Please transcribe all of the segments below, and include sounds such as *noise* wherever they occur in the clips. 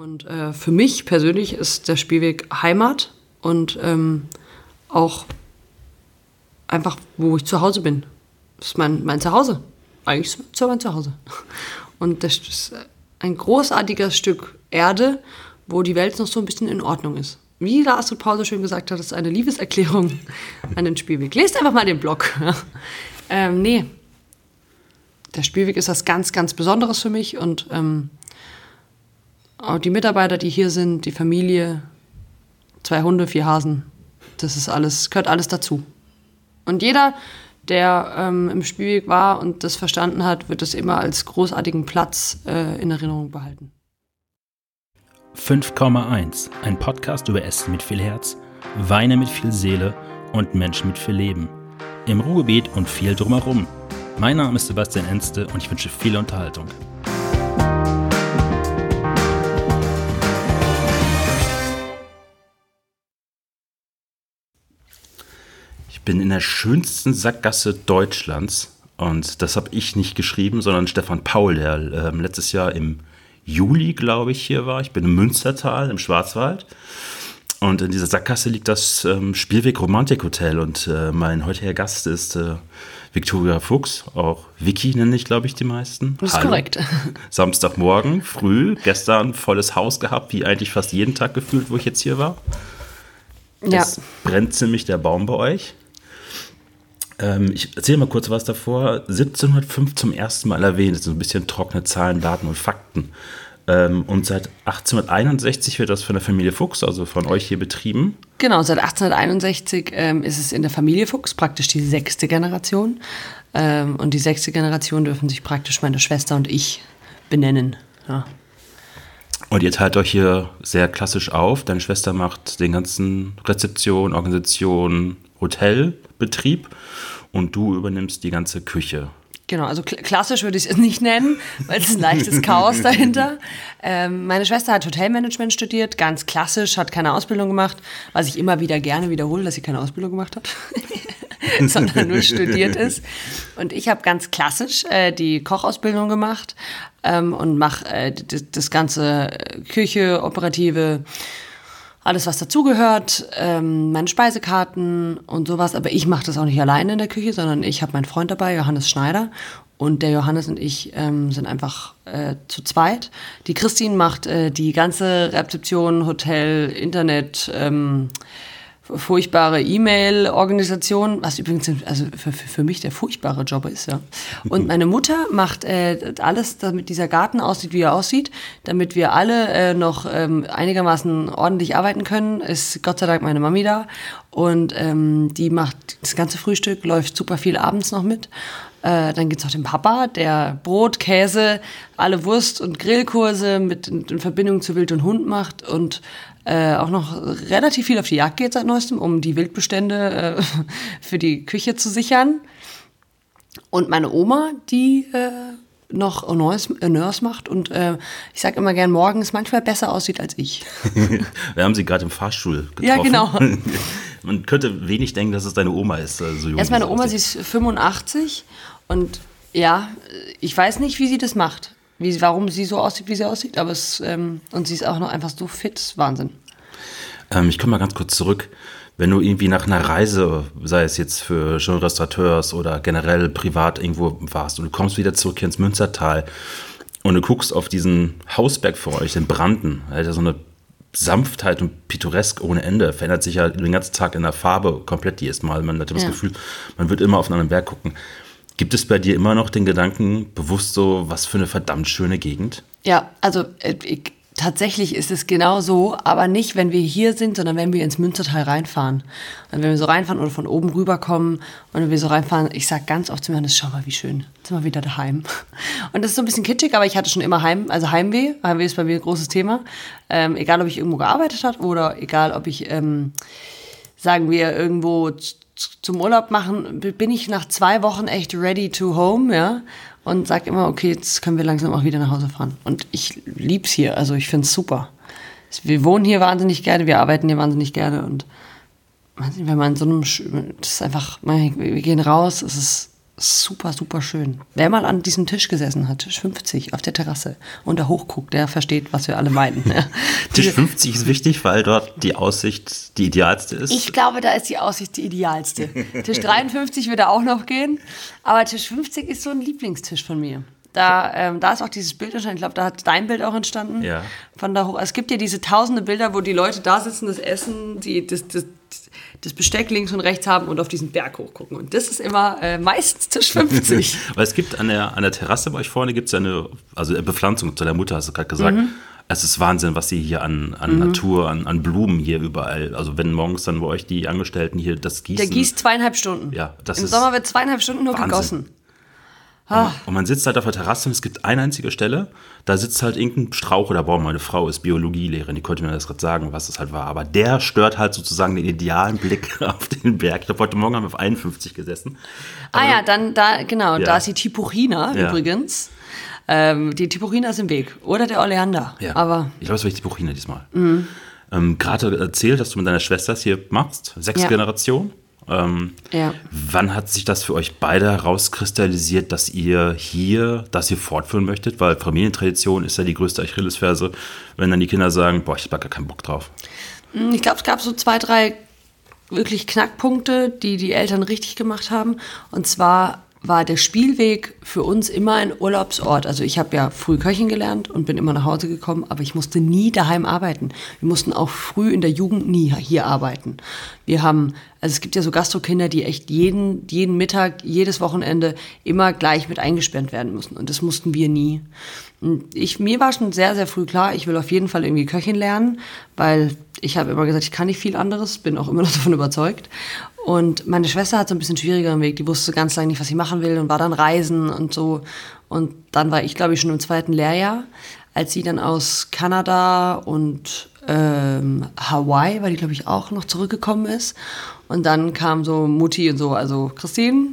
Und äh, für mich persönlich ist der Spielweg Heimat und ähm, auch einfach, wo ich zu Hause bin. Das ist mein, mein Zuhause. Eigentlich ist mein Zuhause. Und das ist ein großartiges Stück Erde, wo die Welt noch so ein bisschen in Ordnung ist. Wie Lars Astrid Paul so schön gesagt hat, das ist eine Liebeserklärung *laughs* an den Spielweg. Lest einfach mal den Blog. *laughs* ähm, nee, der Spielweg ist was ganz, ganz Besonderes für mich und ähm, die Mitarbeiter, die hier sind, die Familie, zwei Hunde, vier Hasen, das ist alles, gehört alles dazu. Und jeder, der ähm, im Spielweg war und das verstanden hat, wird es immer als großartigen Platz äh, in Erinnerung behalten. 5,1, ein Podcast über Essen mit viel Herz, Weine mit viel Seele und Menschen mit viel Leben. Im Ruhrgebiet und viel drumherum. Mein Name ist Sebastian Enste und ich wünsche viel Unterhaltung. Ich bin in der schönsten Sackgasse Deutschlands und das habe ich nicht geschrieben, sondern Stefan Paul, der äh, letztes Jahr im Juli, glaube ich, hier war. Ich bin im Münstertal im Schwarzwald. Und in dieser Sackgasse liegt das ähm, Spielweg Romantik Hotel. Und äh, mein heutiger Gast ist äh, Viktoria Fuchs, auch Vicky nenne ich, glaube ich, die meisten. Das ist Hallo. korrekt. *laughs* *laughs* Samstagmorgen, früh, gestern volles Haus gehabt, wie eigentlich fast jeden Tag gefühlt, wo ich jetzt hier war. Ja. Es brennt ziemlich der Baum bei euch. Ähm, ich erzähle mal kurz was davor. 1705 zum ersten Mal erwähnt. Das sind ein bisschen trockene Zahlen, Daten und Fakten. Ähm, und seit 1861 wird das von der Familie Fuchs, also von euch hier betrieben. Genau, seit 1861 ähm, ist es in der Familie Fuchs praktisch die sechste Generation. Ähm, und die sechste Generation dürfen sich praktisch meine Schwester und ich benennen. Ja. Und ihr teilt euch hier sehr klassisch auf. Deine Schwester macht den ganzen Rezeption, Organisation, Hotelbetrieb und du übernimmst die ganze Küche. Genau, also klassisch würde ich es nicht nennen, weil es ist ein leichtes Chaos *laughs* dahinter. Ähm, meine Schwester hat Hotelmanagement studiert, ganz klassisch, hat keine Ausbildung gemacht, was ich immer wieder gerne wiederhole, dass sie keine Ausbildung gemacht hat, *laughs* sondern nur studiert ist. Und ich habe ganz klassisch äh, die Kochausbildung gemacht ähm, und mache äh, das ganze äh, Küche, operative alles, was dazugehört, ähm, meine Speisekarten und sowas. Aber ich mache das auch nicht alleine in der Küche, sondern ich habe meinen Freund dabei, Johannes Schneider. Und der Johannes und ich ähm, sind einfach äh, zu zweit. Die Christine macht äh, die ganze Rezeption, Hotel, Internet, ähm, furchtbare E-Mail-Organisation, was übrigens also für, für, mich der furchtbare Job ist. Ja. Und meine Mutter macht äh, alles, damit dieser Garten aussieht, wie er aussieht, damit wir alle äh, noch ähm, einigermaßen ordentlich arbeiten können. Ist Gott sei Dank meine Mami da und ähm, die macht das ganze Frühstück, läuft super viel abends noch mit. Äh, dann gibt es noch den Papa, der Brot, Käse, alle Wurst- und Grillkurse mit in Verbindung zu Wild und Hund macht und äh, auch noch relativ viel auf die Jagd geht seit neuestem, um die Wildbestände äh, *laughs* für die Küche zu sichern. Und meine Oma, die äh, noch Honneurs macht und äh, ich sage immer gern, morgens manchmal besser aussieht als ich. *laughs* Wir haben sie gerade im Fahrstuhl getroffen. Ja, genau. *laughs* Man könnte wenig denken, dass es deine Oma ist. Äh, so jung Erst meine Oma, sie ist 85 und ja, ich weiß nicht, wie sie das macht wie, warum sie so aussieht, wie sie aussieht. Aber es, ähm, und sie ist auch noch einfach so fit, Wahnsinn. Ähm, ich komme mal ganz kurz zurück. Wenn du irgendwie nach einer Reise, sei es jetzt für schon Restaurateurs oder generell privat irgendwo warst und du kommst wieder zurück hier ins Münstertal und du guckst auf diesen Hausberg vor euch, den Branden, er hat ja so eine Sanftheit und pittoresk ohne Ende, verändert sich ja den ganzen Tag in der Farbe komplett jedes Mal. Man hat das ja. Gefühl, man wird immer auf einen anderen Berg gucken. Gibt es bei dir immer noch den Gedanken, bewusst so, was für eine verdammt schöne Gegend? Ja, also äh, ich, tatsächlich ist es genau so, aber nicht, wenn wir hier sind, sondern wenn wir ins Münstertal reinfahren. Und wenn wir so reinfahren oder von oben rüberkommen und wenn wir so reinfahren, ich sage ganz oft zu mir, schau mal, wie schön, jetzt sind wir wieder daheim. *laughs* Und das ist so ein bisschen kitschig, aber ich hatte schon immer Heim, also Heimweh. Heimweh ist bei mir ein großes Thema. Ähm, egal, ob ich irgendwo gearbeitet habe oder egal, ob ich, ähm, sagen wir, irgendwo zum Urlaub machen, bin ich nach zwei Wochen echt ready to home, ja. Und sag immer, okay, jetzt können wir langsam auch wieder nach Hause fahren. Und ich lieb's hier, also ich find's super. Wir wohnen hier wahnsinnig gerne, wir arbeiten hier wahnsinnig gerne und wenn man in so einem, das ist einfach, wir gehen raus, es ist super, super schön. Wer mal an diesem Tisch gesessen hat, Tisch 50 auf der Terrasse und da hochguckt, der versteht, was wir alle meinen. *laughs* Tisch 50 ist wichtig, weil dort die Aussicht die idealste ist. Ich glaube, da ist die Aussicht die idealste. Tisch *laughs* 53 würde auch noch gehen, aber Tisch 50 ist so ein Lieblingstisch von mir. Da, ähm, da ist auch dieses Bild entstanden. Ich glaube, da hat dein Bild auch entstanden. Ja. Von da hoch. Es gibt ja diese tausende Bilder, wo die Leute da sitzen, das Essen, die, das, das, das Besteck links und rechts haben und auf diesen Berg hochgucken. Und das ist immer äh, meistens Tisch 50. *laughs* Weil es gibt an der, an der Terrasse bei euch vorne gibt es ja eine, also eine Bepflanzung zu der Mutter, hast du gerade gesagt. Mhm. Es ist Wahnsinn, was sie hier an, an Natur, an, an Blumen hier überall. Also wenn morgens dann bei euch die Angestellten hier das gießen. Der gießt zweieinhalb Stunden. Ja, das Im ist Sommer wird zweieinhalb Stunden nur Wahnsinn. gegossen. Und man sitzt halt auf der Terrasse und es gibt eine einzige Stelle, da sitzt halt irgendein Strauch oder Baum. Meine Frau ist Biologielehrerin, die konnte mir das gerade sagen, was das halt war. Aber der stört halt sozusagen den idealen Blick *laughs* auf den Berg. Ich glaube, heute Morgen haben wir auf 51 gesessen. Ah ja, dann da, genau, Ja. da ist die Tipuchina Ja. übrigens. Ähm, die Tipuchina ist im Weg. Oder der Oleander. Ja. Aber ich glaube, es war die Buchina diesmal. Ähm, Gerade erzählt, dass du mit deiner Schwester es hier machst. Sechs Ja. Generation. Ähm, ja. Wann hat sich das für euch beide herauskristallisiert, dass ihr hier das hier fortführen möchtet? Weil Familientradition ist ja die größte Achillesferse, wenn dann die Kinder sagen, boah, ich hab gar keinen Bock drauf. Hm, Ich glaube, es gab so zwei, drei wirklich Knackpunkte, die die Eltern richtig gemacht haben. Und zwar war der Spielweg für uns immer ein Urlaubsort. Also ich habe ja früh Köchin gelernt und bin immer nach Hause gekommen, aber ich musste nie daheim arbeiten. Wir mussten auch früh in der Jugend nie hier arbeiten. Wir haben, also es gibt ja so Gastrokinder, die echt jeden, jeden Mittag, jedes Wochenende immer gleich mit eingesperrt werden müssen. Und das mussten wir nie. Ich, mir war schon sehr, sehr früh klar, ich will auf jeden Fall irgendwie Köchin lernen, weil ich habe immer gesagt, ich kann nicht viel anderes, bin auch immer noch *laughs* davon überzeugt. Und meine Schwester hat so ein bisschen schwierigeren Weg, die wusste ganz lange nicht, was sie machen will und war dann reisen und so. Und dann war ich, glaube ich, schon im zweiten Lehrjahr, als sie dann aus Kanada und ähm, Hawaii, weil die, glaube ich, auch noch zurückgekommen ist. Und dann kam so Mutti und so, also Christine,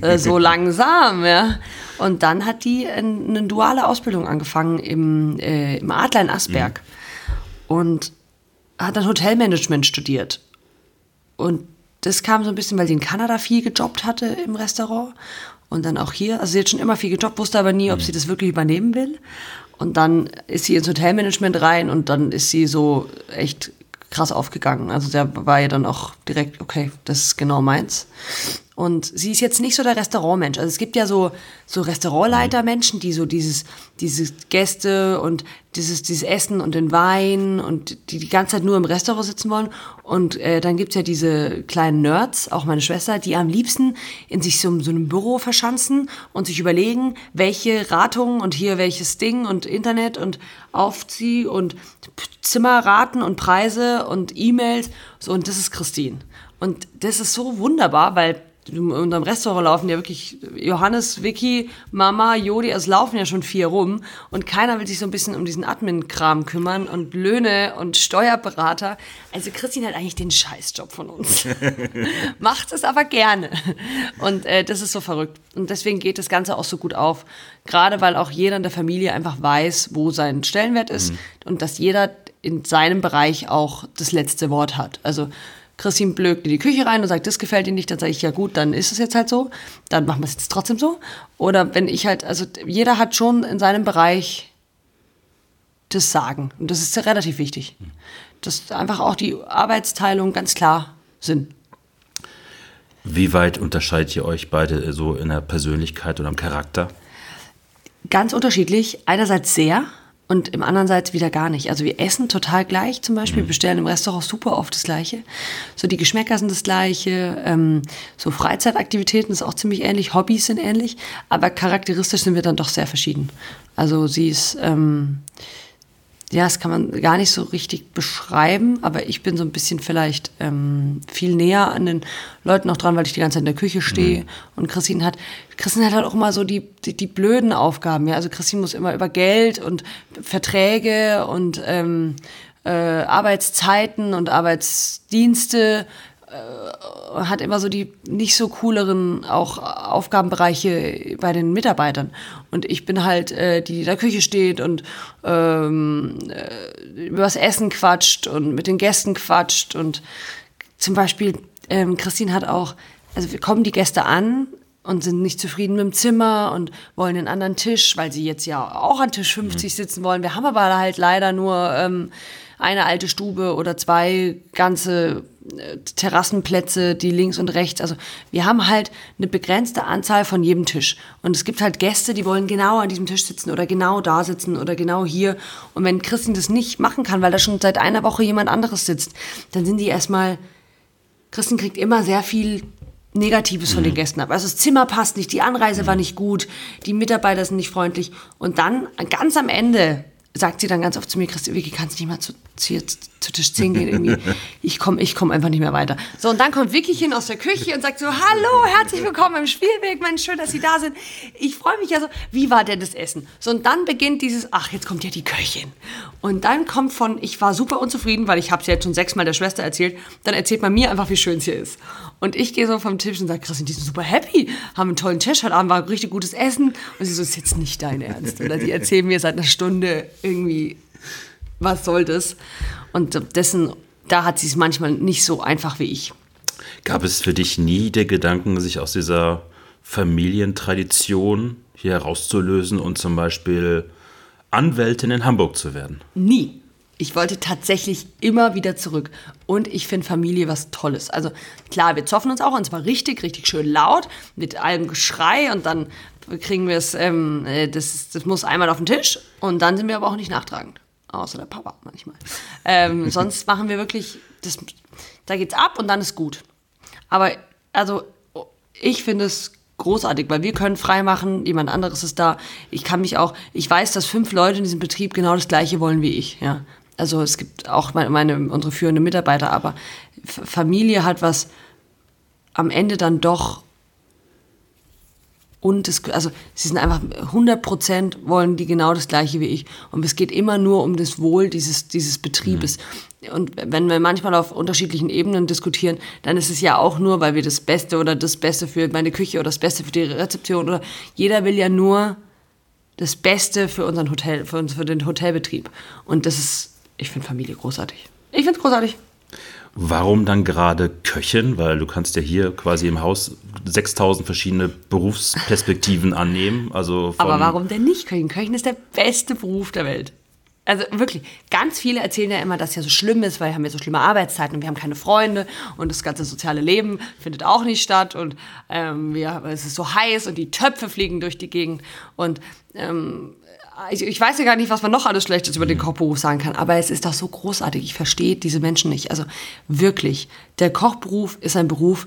äh, so *laughs* langsam, ja. Und dann hat die ein- eine duale Ausbildung angefangen im, äh, im Adler in Asberg und hat dann Hotelmanagement studiert. Und das kam so ein bisschen, weil sie in Kanada viel gejobbt hatte im Restaurant und dann auch hier. Also sie hat schon immer viel gejobbt, wusste aber nie, ob sie das wirklich übernehmen will. Und dann ist sie ins Hotelmanagement rein und dann ist sie so echt krass aufgegangen. Also da war ja dann auch direkt, okay, das ist genau meins. Und sie ist jetzt nicht so der Restaurantmensch. Also es gibt ja so, so Restaurantleitermenschen, die so dieses, dieses Gäste und dieses, dieses Essen und den Wein und die die ganze Zeit nur im Restaurant sitzen wollen. Und äh, dann gibt's ja diese kleinen Nerds, auch meine Schwester, die am liebsten in sich so, so einem Büro verschanzen und sich überlegen, welche Ratungen und hier welches Ding und Internet und Aufzieh und Zimmerraten und Preise und E-Mails. So, und das ist Christine. Und das ist so wunderbar, weil in unserem Restaurant laufen ja wirklich Johannes, Vicky, Mama, Jodi, es laufen ja schon vier rum und keiner will sich so ein bisschen um diesen Admin-Kram kümmern und Löhne und Steuerberater. Also Christine hat eigentlich den Scheißjob von uns. *laughs* Macht es aber gerne. Und äh, das ist so verrückt. Und deswegen geht das Ganze auch so gut auf. Gerade weil auch jeder in der Familie einfach weiß, wo sein Stellenwert ist und dass jeder in seinem Bereich auch das letzte Wort hat. Also Christine blökt in die Küche rein und sagt, das gefällt ihr nicht, dann sage ich, ja gut, dann ist es jetzt halt so, dann machen wir es jetzt trotzdem so. Oder wenn ich halt, also jeder hat schon in seinem Bereich das Sagen. Und das ist ja relativ wichtig. Dass einfach auch die Arbeitsteilung ganz klar sind. Wie weit unterscheidet ihr euch beide so in der Persönlichkeit oder im Charakter? Ganz unterschiedlich. Einerseits sehr und im andererseits wieder gar nicht. Also wir essen total gleich zum Beispiel, bestellen im Restaurant super oft das Gleiche. So die Geschmäcker sind das Gleiche. Ähm, so Freizeitaktivitäten ist auch ziemlich ähnlich, Hobbys sind ähnlich, aber charakteristisch sind wir dann doch sehr verschieden. Also sie ist, ähm, ja, das kann man gar nicht so richtig beschreiben, aber ich bin so ein bisschen vielleicht ähm, viel näher an den Leuten auch dran, weil ich die ganze Zeit in der Küche stehe. Und Christine hat, Christine hat halt auch immer so die, die, die blöden Aufgaben. Ja? Also Christine muss immer über Geld und Verträge und ähm, äh, Arbeitszeiten und Arbeitsdienste hat immer so die nicht so cooleren auch Aufgabenbereiche bei den Mitarbeitern. Und ich bin halt äh, die, die in der Küche steht und ähm, äh, über das Essen quatscht und mit den Gästen quatscht. Und zum Beispiel, ähm, Christine hat auch also wir kommen die Gäste an und sind nicht zufrieden mit dem Zimmer und wollen einen anderen Tisch, weil sie jetzt ja auch an Tisch 50 mhm. sitzen wollen. Wir haben aber halt leider nur ähm, eine alte Stube oder zwei ganze äh, Terrassenplätze, die links und rechts. Also wir haben halt eine begrenzte Anzahl von jedem Tisch. Und es gibt halt Gäste, die wollen genau an diesem Tisch sitzen oder genau da sitzen oder genau hier. Und wenn Christine das nicht machen kann, weil da schon seit einer Woche jemand anderes sitzt, dann sind die erstmal. Christine kriegt immer sehr viel Negatives von den mhm. Gästen ab. Also das Zimmer passt nicht, die Anreise war nicht gut, die Mitarbeiter sind nicht freundlich. Und dann ganz am Ende sagt sie dann ganz oft zu mir, Christi, Vicky, kannst nicht mal zu, zu, zu Tisch 10 gehen irgendwie. Ich komme ich komm einfach nicht mehr weiter. So, und dann kommt Vicky hin aus der Küche und sagt so, hallo, herzlich willkommen im Spielweg, Mensch, schön, dass Sie da sind. Ich freue mich ja so, wie war denn das Essen? So, und dann beginnt dieses, ach, jetzt kommt ja die Köchin. Und dann kommt von, ich war super unzufrieden, weil ich habe es ja jetzt schon sechsmal der Schwester erzählt, dann erzählt man mir einfach, wie schön es hier ist. Und ich gehe so vom Tisch und sage, Christian, die sind super happy, haben einen tollen Tisch, heute Abend war richtig gutes Essen. Und sie so, ist jetzt nicht dein Ernst. Oder die erzählen mir seit einer Stunde irgendwie, was soll das? Und dessen, da hat sie es manchmal nicht so einfach wie ich. Gab es für dich nie der Gedanken, sich aus dieser Familientradition hier herauszulösen und zum Beispiel Anwältin in Hamburg zu werden? Nie. Ich wollte tatsächlich immer wieder zurück. Und ich finde Familie was Tolles. Also klar, wir zoffen uns auch und zwar richtig, richtig schön laut, mit allem Geschrei und dann kriegen wir es, ähm, äh, das, das muss einmal auf den Tisch und dann sind wir aber auch nicht nachtragend. Außer der Papa manchmal. Ähm, *laughs* sonst machen wir wirklich, das, da geht's ab und dann ist gut. Aber also ich finde es großartig, weil wir können frei machen, jemand anderes ist da. Ich kann mich auch, ich weiß, dass fünf Leute in diesem Betrieb genau das Gleiche wollen wie ich. Ja, also es gibt auch meine, meine unsere führenden Mitarbeiter, aber Familie hat was am Ende dann doch und es, also sie sind einfach 100 Prozent wollen die genau das Gleiche wie ich. Und es geht immer nur um das Wohl dieses, dieses Betriebes. Mhm. Und wenn wir manchmal auf unterschiedlichen Ebenen diskutieren, dann ist es ja auch nur, weil wir das Beste oder das Beste für meine Küche oder das Beste für die Rezeption oder jeder will ja nur das Beste für unseren Hotel, für, uns, für den Hotelbetrieb. Und das ist, ich finde Familie großartig. Ich finde es großartig. Warum dann gerade Köchin? Weil du kannst ja hier quasi im Haus 6000 verschiedene Berufsperspektiven *laughs* annehmen. Also Aber warum denn nicht Köchin? Köchin ist der beste Beruf der Welt. Also wirklich, ganz viele erzählen ja immer, dass es ja so schlimm ist, weil wir haben ja so schlimme Arbeitszeiten und wir haben keine Freunde und das ganze soziale Leben findet auch nicht statt und ähm, wir, es ist so heiß und die Töpfe fliegen durch die Gegend und ähm, ich, ich, weiß ja gar nicht, was man noch alles Schlechtes über den Kochberuf sagen kann, aber es ist doch so großartig. Ich verstehe diese Menschen nicht. Also wirklich, der Kochberuf ist ein Beruf,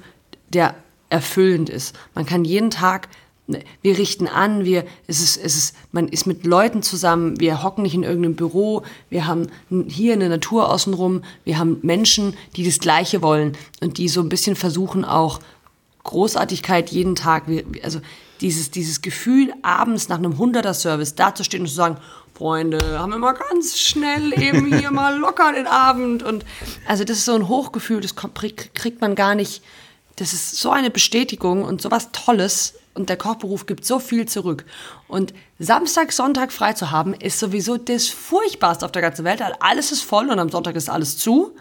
der erfüllend ist. Man kann jeden Tag ne, wir richten an, wir, es ist, es ist, man ist mit Leuten zusammen, wir hocken nicht in irgendeinem Büro, wir haben hier eine Natur außenrum, wir haben Menschen, die das Gleiche wollen und die so ein bisschen versuchen auch Großartigkeit jeden Tag, also dieses, dieses Gefühl, abends nach einem 100er-Service dazustehen und zu sagen, Freunde, haben wir mal ganz schnell eben hier mal *laughs* locker den Abend. Und also das ist so ein Hochgefühl, das kriegt man gar nicht. Das ist so eine Bestätigung und so was Tolles. Und der Kochberuf gibt so viel zurück. Und Samstag, Sonntag frei zu haben, ist sowieso das Furchtbarste auf der ganzen Welt. Alles ist voll und am Sonntag ist alles zu.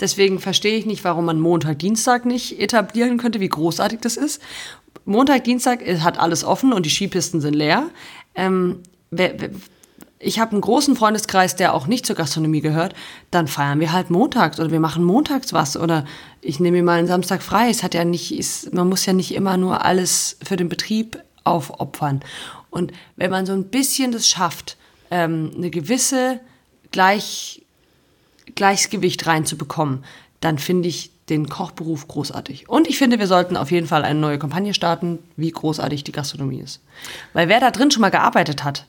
Deswegen verstehe ich nicht, warum man Montag, Dienstag nicht etablieren könnte, wie großartig das ist. Montag, Dienstag hat alles offen und die Skipisten sind leer. Ähm, ich habe einen großen Freundeskreis, der auch nicht zur Gastronomie gehört, dann feiern wir halt montags oder wir machen montags was oder ich nehme mir mal einen Samstag frei. Es hat ja nicht, ist, man muss ja nicht immer nur alles für den Betrieb aufopfern. Und wenn man so ein bisschen das schafft, ähm, eine gewisse Gleich, Gleichgewicht reinzubekommen, dann finde ich den Kochberuf großartig. Und ich finde, wir sollten auf jeden Fall eine neue Kampagne starten, wie großartig die Gastronomie ist. Weil wer da drin schon mal gearbeitet hat,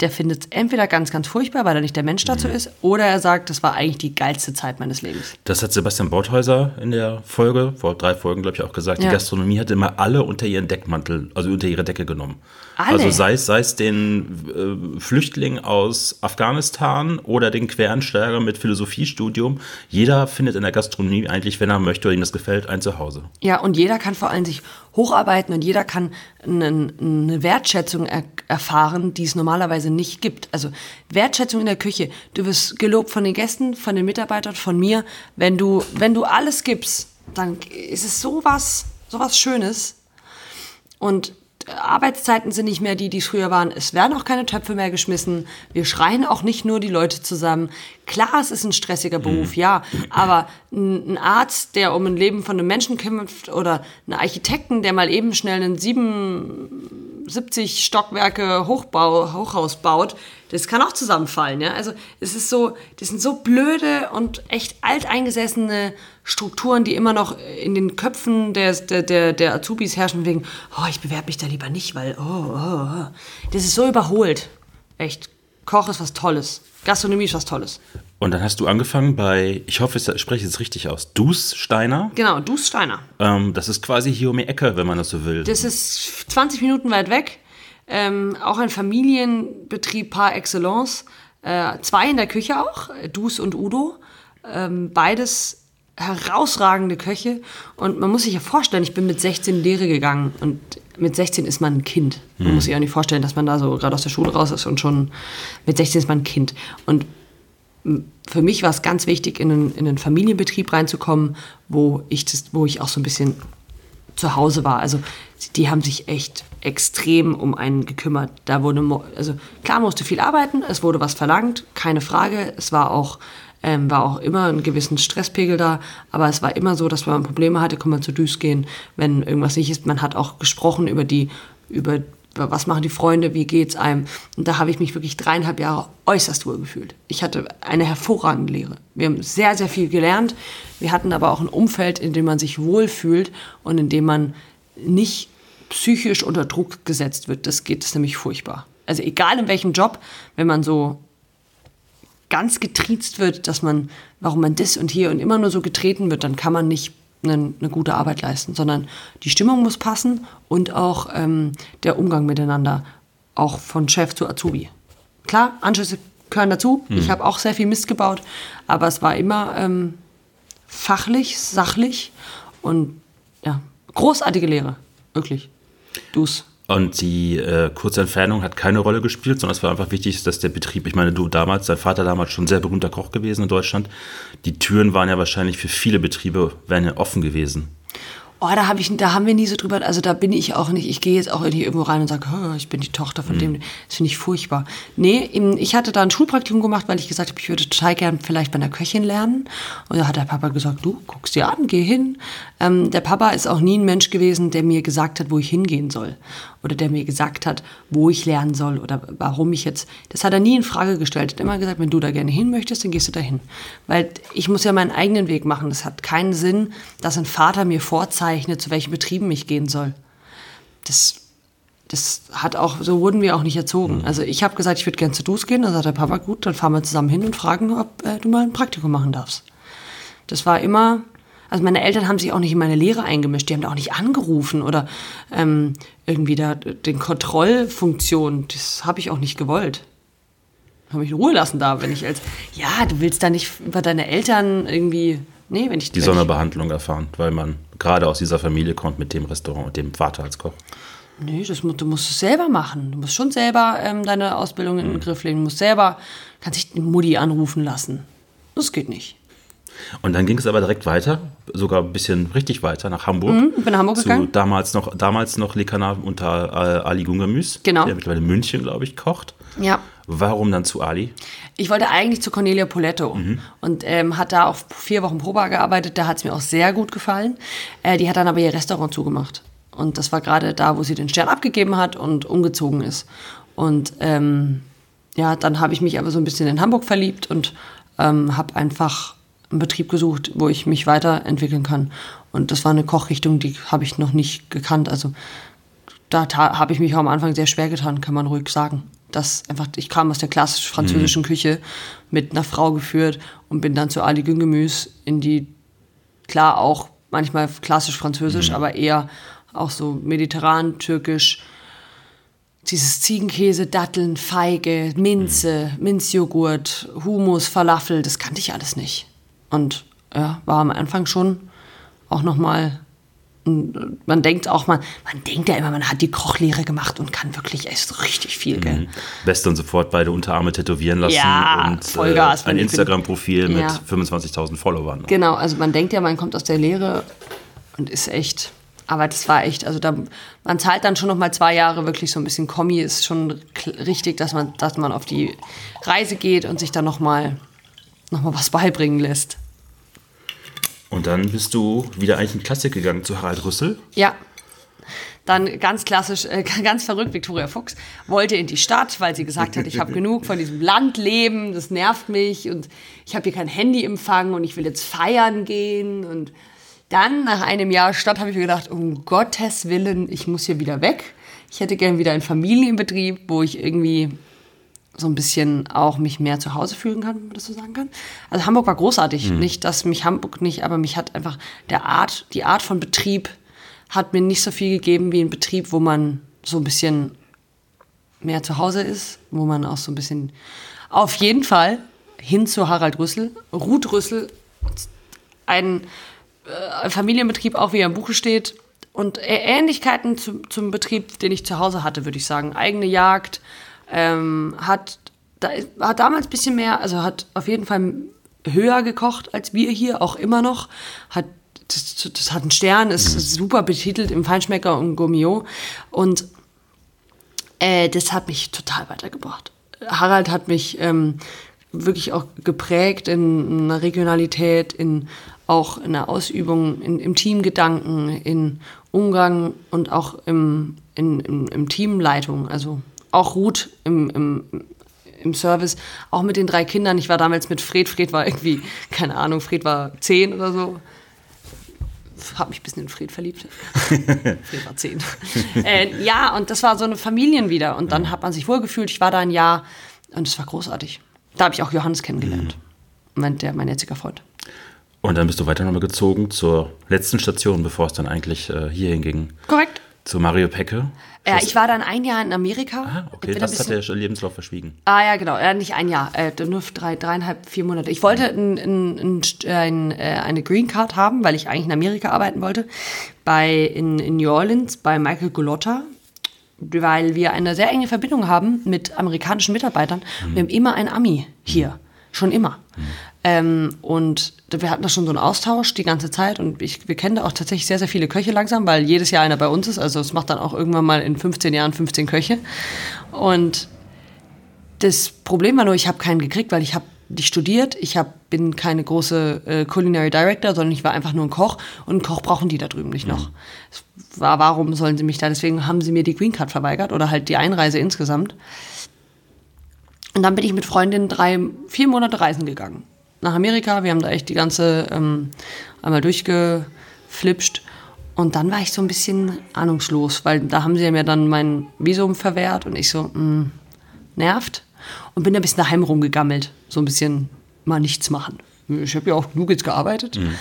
der findet es entweder ganz, ganz furchtbar, weil er nicht der Mensch dazu mhm. ist, oder er sagt, das war eigentlich die geilste Zeit meines Lebens. Das hat Sebastian Bauthäuser in der Folge, vor drei Folgen, glaube ich, auch gesagt. Ja. Die Gastronomie hat immer alle unter ihren Deckmantel, also unter ihre Decke genommen. Alle? Also sei es, sei es den äh, Flüchtling aus Afghanistan oder den Quereinsteiger mit Philosophiestudium. Jeder findet in der Gastronomie eigentlich, wenn er möchte oder ihm das gefällt, ein Zuhause. Ja, und jeder kann vor allem sich hocharbeiten und jeder kann eine, eine Wertschätzung er erfahren, die es normalerweise nicht gibt. Also Wertschätzung in der Küche. Du wirst gelobt von den Gästen, von den Mitarbeitern, von mir. Wenn du, wenn du alles gibst, dann ist es sowas sowas Schönes. Und Arbeitszeiten sind nicht mehr die, die früher waren. Es werden auch keine Töpfe mehr geschmissen. Wir schreien auch nicht nur die Leute zusammen. Klar, es ist ein stressiger Beruf, mhm. ja. Aber ein Arzt, der um ein Leben von einem Menschen kämpft oder ein Architekten, der mal eben schnell einen 77 Stockwerke Hochbau, Hochhaus baut, das kann auch zusammenfallen. Ja? Also es ist so, das sind so blöde und echt alteingesessene Strukturen, die immer noch in den Köpfen der, der, der, der Azubis herrschen, wegen, oh, ich bewerbe mich da lieber nicht, weil, oh, oh, oh. Das ist so überholt. Echt. Koch ist was Tolles. Gastronomie ist was Tolles. Und dann hast du angefangen bei, ich hoffe, ich spreche es richtig aus, Dus Steiner. Genau, Dus Steiner. Ähm, das ist quasi hier um die Ecke, wenn man das so will. Das ist 20 Minuten weit weg. Ähm, auch ein Familienbetrieb par excellence. Äh, zwei in der Küche auch, Dus und Udo. Ähm, beides herausragende Köche. Und man muss sich ja vorstellen, ich bin mit 16 Lehre gegangen und mit 16 ist man ein Kind. Man mhm. muss sich auch nicht vorstellen, dass man da so gerade aus der Schule raus ist und schon mit 16 ist man ein Kind. Und für mich war es ganz wichtig, in einen, in einen Familienbetrieb reinzukommen, wo ich, das, wo ich auch so ein bisschen zu Hause war. Also die haben sich echt extrem um einen gekümmert. Da wurde, also klar musste viel arbeiten, es wurde was verlangt, keine Frage. Es war auch, ähm, war auch immer ein gewissen Stresspegel da, aber es war immer so, dass wenn man Probleme hatte, konnte man zu Düs gehen, wenn irgendwas nicht ist. Man hat auch gesprochen über die, über was machen die Freunde, wie geht's einem. Und da habe ich mich wirklich dreieinhalb Jahre äußerst wohl gefühlt. Ich hatte eine hervorragende Lehre. Wir haben sehr, sehr viel gelernt. Wir hatten aber auch ein Umfeld, in dem man sich wohlfühlt und in dem man nicht psychisch unter Druck gesetzt wird. Das geht das nämlich furchtbar. Also egal in welchem Job, wenn man so ganz getriezt wird, dass man, warum man das und hier und immer nur so getreten wird, dann kann man nicht eine, eine gute Arbeit leisten, sondern die Stimmung muss passen und auch ähm, der Umgang miteinander, auch von Chef zu Azubi. Klar, Anschlüsse gehören dazu. Mhm. Ich habe auch sehr viel Mist gebaut, aber es war immer ähm, fachlich, sachlich und ja, großartige Lehre, wirklich. Du's. Und die äh, kurze Entfernung hat keine Rolle gespielt, sondern es war einfach wichtig, dass der Betrieb, ich meine, du damals, dein Vater damals schon sehr berühmter Koch gewesen in Deutschland. Die Türen waren ja wahrscheinlich für viele Betriebe, wären ja offen gewesen. Oh, da, hab ich, da haben wir nie so drüber, also da bin ich auch nicht, ich gehe jetzt auch nicht irgendwo rein und sage, oh, ich bin die Tochter von mhm. dem, das finde ich furchtbar. Nee, ich hatte da ein Schulpraktikum gemacht, weil ich gesagt habe, ich würde total gern vielleicht bei einer Köchin lernen. Und da hat der Papa gesagt, du guckst dir an, geh hin. Ähm, der Papa ist auch nie ein Mensch gewesen, der mir gesagt hat, wo ich hingehen soll. Oder der mir gesagt hat, wo ich lernen soll oder warum ich jetzt, das hat er nie in Frage gestellt. Er hat immer gesagt, wenn du da gerne hin möchtest, dann gehst du da hin. Weil ich muss ja meinen eigenen Weg machen. Das hat keinen Sinn, dass ein Vater mir vorzeitigt, aufzeichnet, zu welchen Betrieben ich gehen soll. Das, das hat auch, so wurden wir auch nicht erzogen. Mhm. Also ich habe gesagt, ich würde gerne zu Dus gehen. Dann sagt der Papa, gut, dann fahren wir zusammen hin und fragen, ob äh, du mal ein Praktikum machen darfst. Das war immer, also meine Eltern haben sich auch nicht in meine Lehre eingemischt, die haben da auch nicht angerufen oder ähm, irgendwie da den Kontrollfunktion, das habe ich auch nicht gewollt. Habe ich in Ruhe lassen da, wenn ich als, ja, du willst da nicht über deine Eltern irgendwie Nee, wenn ich die Sonderbehandlung erfahren, weil man gerade aus dieser Familie kommt mit dem Restaurant und dem Vater als Koch. Nee, das, du musst es selber machen. Du musst schon selber ähm, deine Ausbildung in den mhm. Griff legen. Du musst selber, kannst dich Mutti anrufen lassen. Das geht nicht. Und dann ging es aber direkt weiter, sogar ein bisschen richtig weiter nach Hamburg. Mhm, ich bin nach Hamburg zu gegangen. Damals noch, damals noch Lekana unter äh, Ali Gungamüs, genau. der mittlerweile in München, glaube ich, kocht. Ja. Warum dann zu Ali? Ich wollte eigentlich zu Cornelia Poletto mhm. und ähm, hat da auch vier Wochen Probe gearbeitet. Da hat es mir auch sehr gut gefallen. Äh, die hat dann aber ihr Restaurant zugemacht. Und das war gerade da, wo sie den Stern abgegeben hat und umgezogen ist. Und ähm, ja, dann habe ich mich aber so ein bisschen in Hamburg verliebt und ähm, habe einfach einen Betrieb gesucht, wo ich mich weiterentwickeln kann. Und das war eine Kochrichtung, die habe ich noch nicht gekannt. Also da habe ich mich auch am Anfang sehr schwer getan, kann man ruhig sagen das einfach, ich kam aus der klassisch französischen mhm. Küche mit einer Frau geführt und bin dann zu Ali Güngemüs in die, klar auch manchmal klassisch französisch, mhm. aber eher auch so mediterran, türkisch, dieses Ziegenkäse, Datteln, Feige, Minze, mhm. Minzjoghurt, Humus, Falafel, das kannte ich alles nicht. Und ja, war am Anfang schon auch nochmal man denkt auch, man, man denkt ja immer, man hat die Kochlehre gemacht und kann wirklich echt richtig viel. Gell? Mhm. Beste und sofort beide Unterarme tätowieren lassen ja, und Vollgas, äh, ein Instagram-Profil ja. mit 25.000 Followern. Genau, also man denkt ja, man kommt aus der Lehre und ist echt aber das war echt, also da, man zahlt dann schon noch mal zwei Jahre wirklich so ein bisschen Kommi, ist schon richtig, dass man, dass man auf die Reise geht und sich dann noch mal, noch mal was beibringen lässt. Und dann bist du wieder eigentlich in Klassik gegangen zu Harald Rüssel. Ja. Dann ganz klassisch, äh, *laughs* ganz verrückt, Viktoria Fuchs wollte in die Stadt, weil sie gesagt hat, ich habe *laughs* genug von diesem Landleben, das nervt mich und ich habe hier kein Handyempfang und ich will jetzt feiern gehen und dann, nach einem Jahr Stadt, habe ich mir gedacht, um Gottes Willen, ich muss hier wieder weg. Ich hätte gern wieder einen Familienbetrieb, wo ich irgendwie so ein bisschen auch mich mehr zu Hause fühlen kann, wenn man das so sagen kann. Also Hamburg war großartig. Mhm. Nicht, dass mich Hamburg nicht, aber mich hat einfach der Art, die Art von Betrieb hat mir nicht so viel gegeben wie ein Betrieb, wo man so ein bisschen mehr zu Hause ist, wo man auch so ein bisschen auf jeden Fall hin zu Harald Rüssel, Ruth Rüssel, ein äh, Familienbetrieb, auch wie er im Buche steht. Und Ähnlichkeiten zu, zum Betrieb, den ich zu Hause hatte, würde ich sagen. Eigene Jagd, ähm, hat, da, hat damals ein bisschen mehr, also hat auf jeden Fall höher gekocht als wir hier, auch immer noch. Hat, das, das hat einen Stern, ist mhm. super betitelt im Feinschmecker und Gourmillot. Und äh, das hat mich total weitergebracht. Harald hat mich ähm, wirklich auch geprägt in einer Regionalität, in auch in der Ausübung, in, im Teamgedanken, in Umgang und auch im, in, im, im Teamleitung. Also auch Ruth im, im, im Service, auch mit den drei Kindern. Ich war damals mit Fred. Fred war irgendwie, keine Ahnung, Fred war zehn oder so. Hab mich ein bisschen in Fred verliebt. *laughs* Fred war zehn. äh, ja, und das war so eine Familien wieder. Und dann hat man sich wohlgefühlt. Ich war da ein Jahr und es war großartig. Da habe ich auch Johannes kennengelernt. Mhm. Mein, der, mein jetziger Freund. Und dann bist du weiter nochmal gezogen zur letzten Station, bevor es dann eigentlich äh, hierhin ging. Korrekt. Zu Mario Pecke. Ja, ich war dann ein Jahr in Amerika. Ah, okay, das hat der Lebenslauf verschwiegen. Ah ja, genau. Ja, nicht ein Jahr, äh, nur drei, dreieinhalb, vier Monate. Ich wollte ein, ein, ein, äh, eine Green Card haben, weil ich eigentlich in Amerika arbeiten wollte. Bei, in, in New Orleans bei Michael Golotta, weil wir eine sehr enge Verbindung haben mit amerikanischen Mitarbeitern. Mhm. Wir haben immer ein Ami hier. Schon immer. Mhm. Ähm, und wir hatten da schon so einen Austausch die ganze Zeit und ich, wir kennen da auch tatsächlich sehr, sehr viele Köche langsam, weil jedes Jahr einer bei uns ist. Also es macht dann auch irgendwann mal in 15 Jahren 15 Köche. Und das Problem war nur, ich habe keinen gekriegt, weil ich habe nicht studiert, ich hab, bin keine große äh, Culinary Director, sondern ich war einfach nur ein Koch und einen Koch brauchen die da drüben nicht noch. Mhm. War, warum sollen sie mich da? Deswegen haben sie mir die Green Card verweigert oder halt die Einreise insgesamt. Und dann bin ich mit Freundinnen drei, vier Monate reisen gegangen nach Amerika. Wir haben da echt die ganze ähm, einmal durchgeflipscht. Und dann war ich so ein bisschen ahnungslos, weil da haben sie mir dann mein Visum verwehrt und ich so, mh, mm, nervt. Und bin ein bisschen daheim rumgegammelt. So ein bisschen mal nichts machen. Ich habe ja auch genug jetzt gearbeitet. Mhm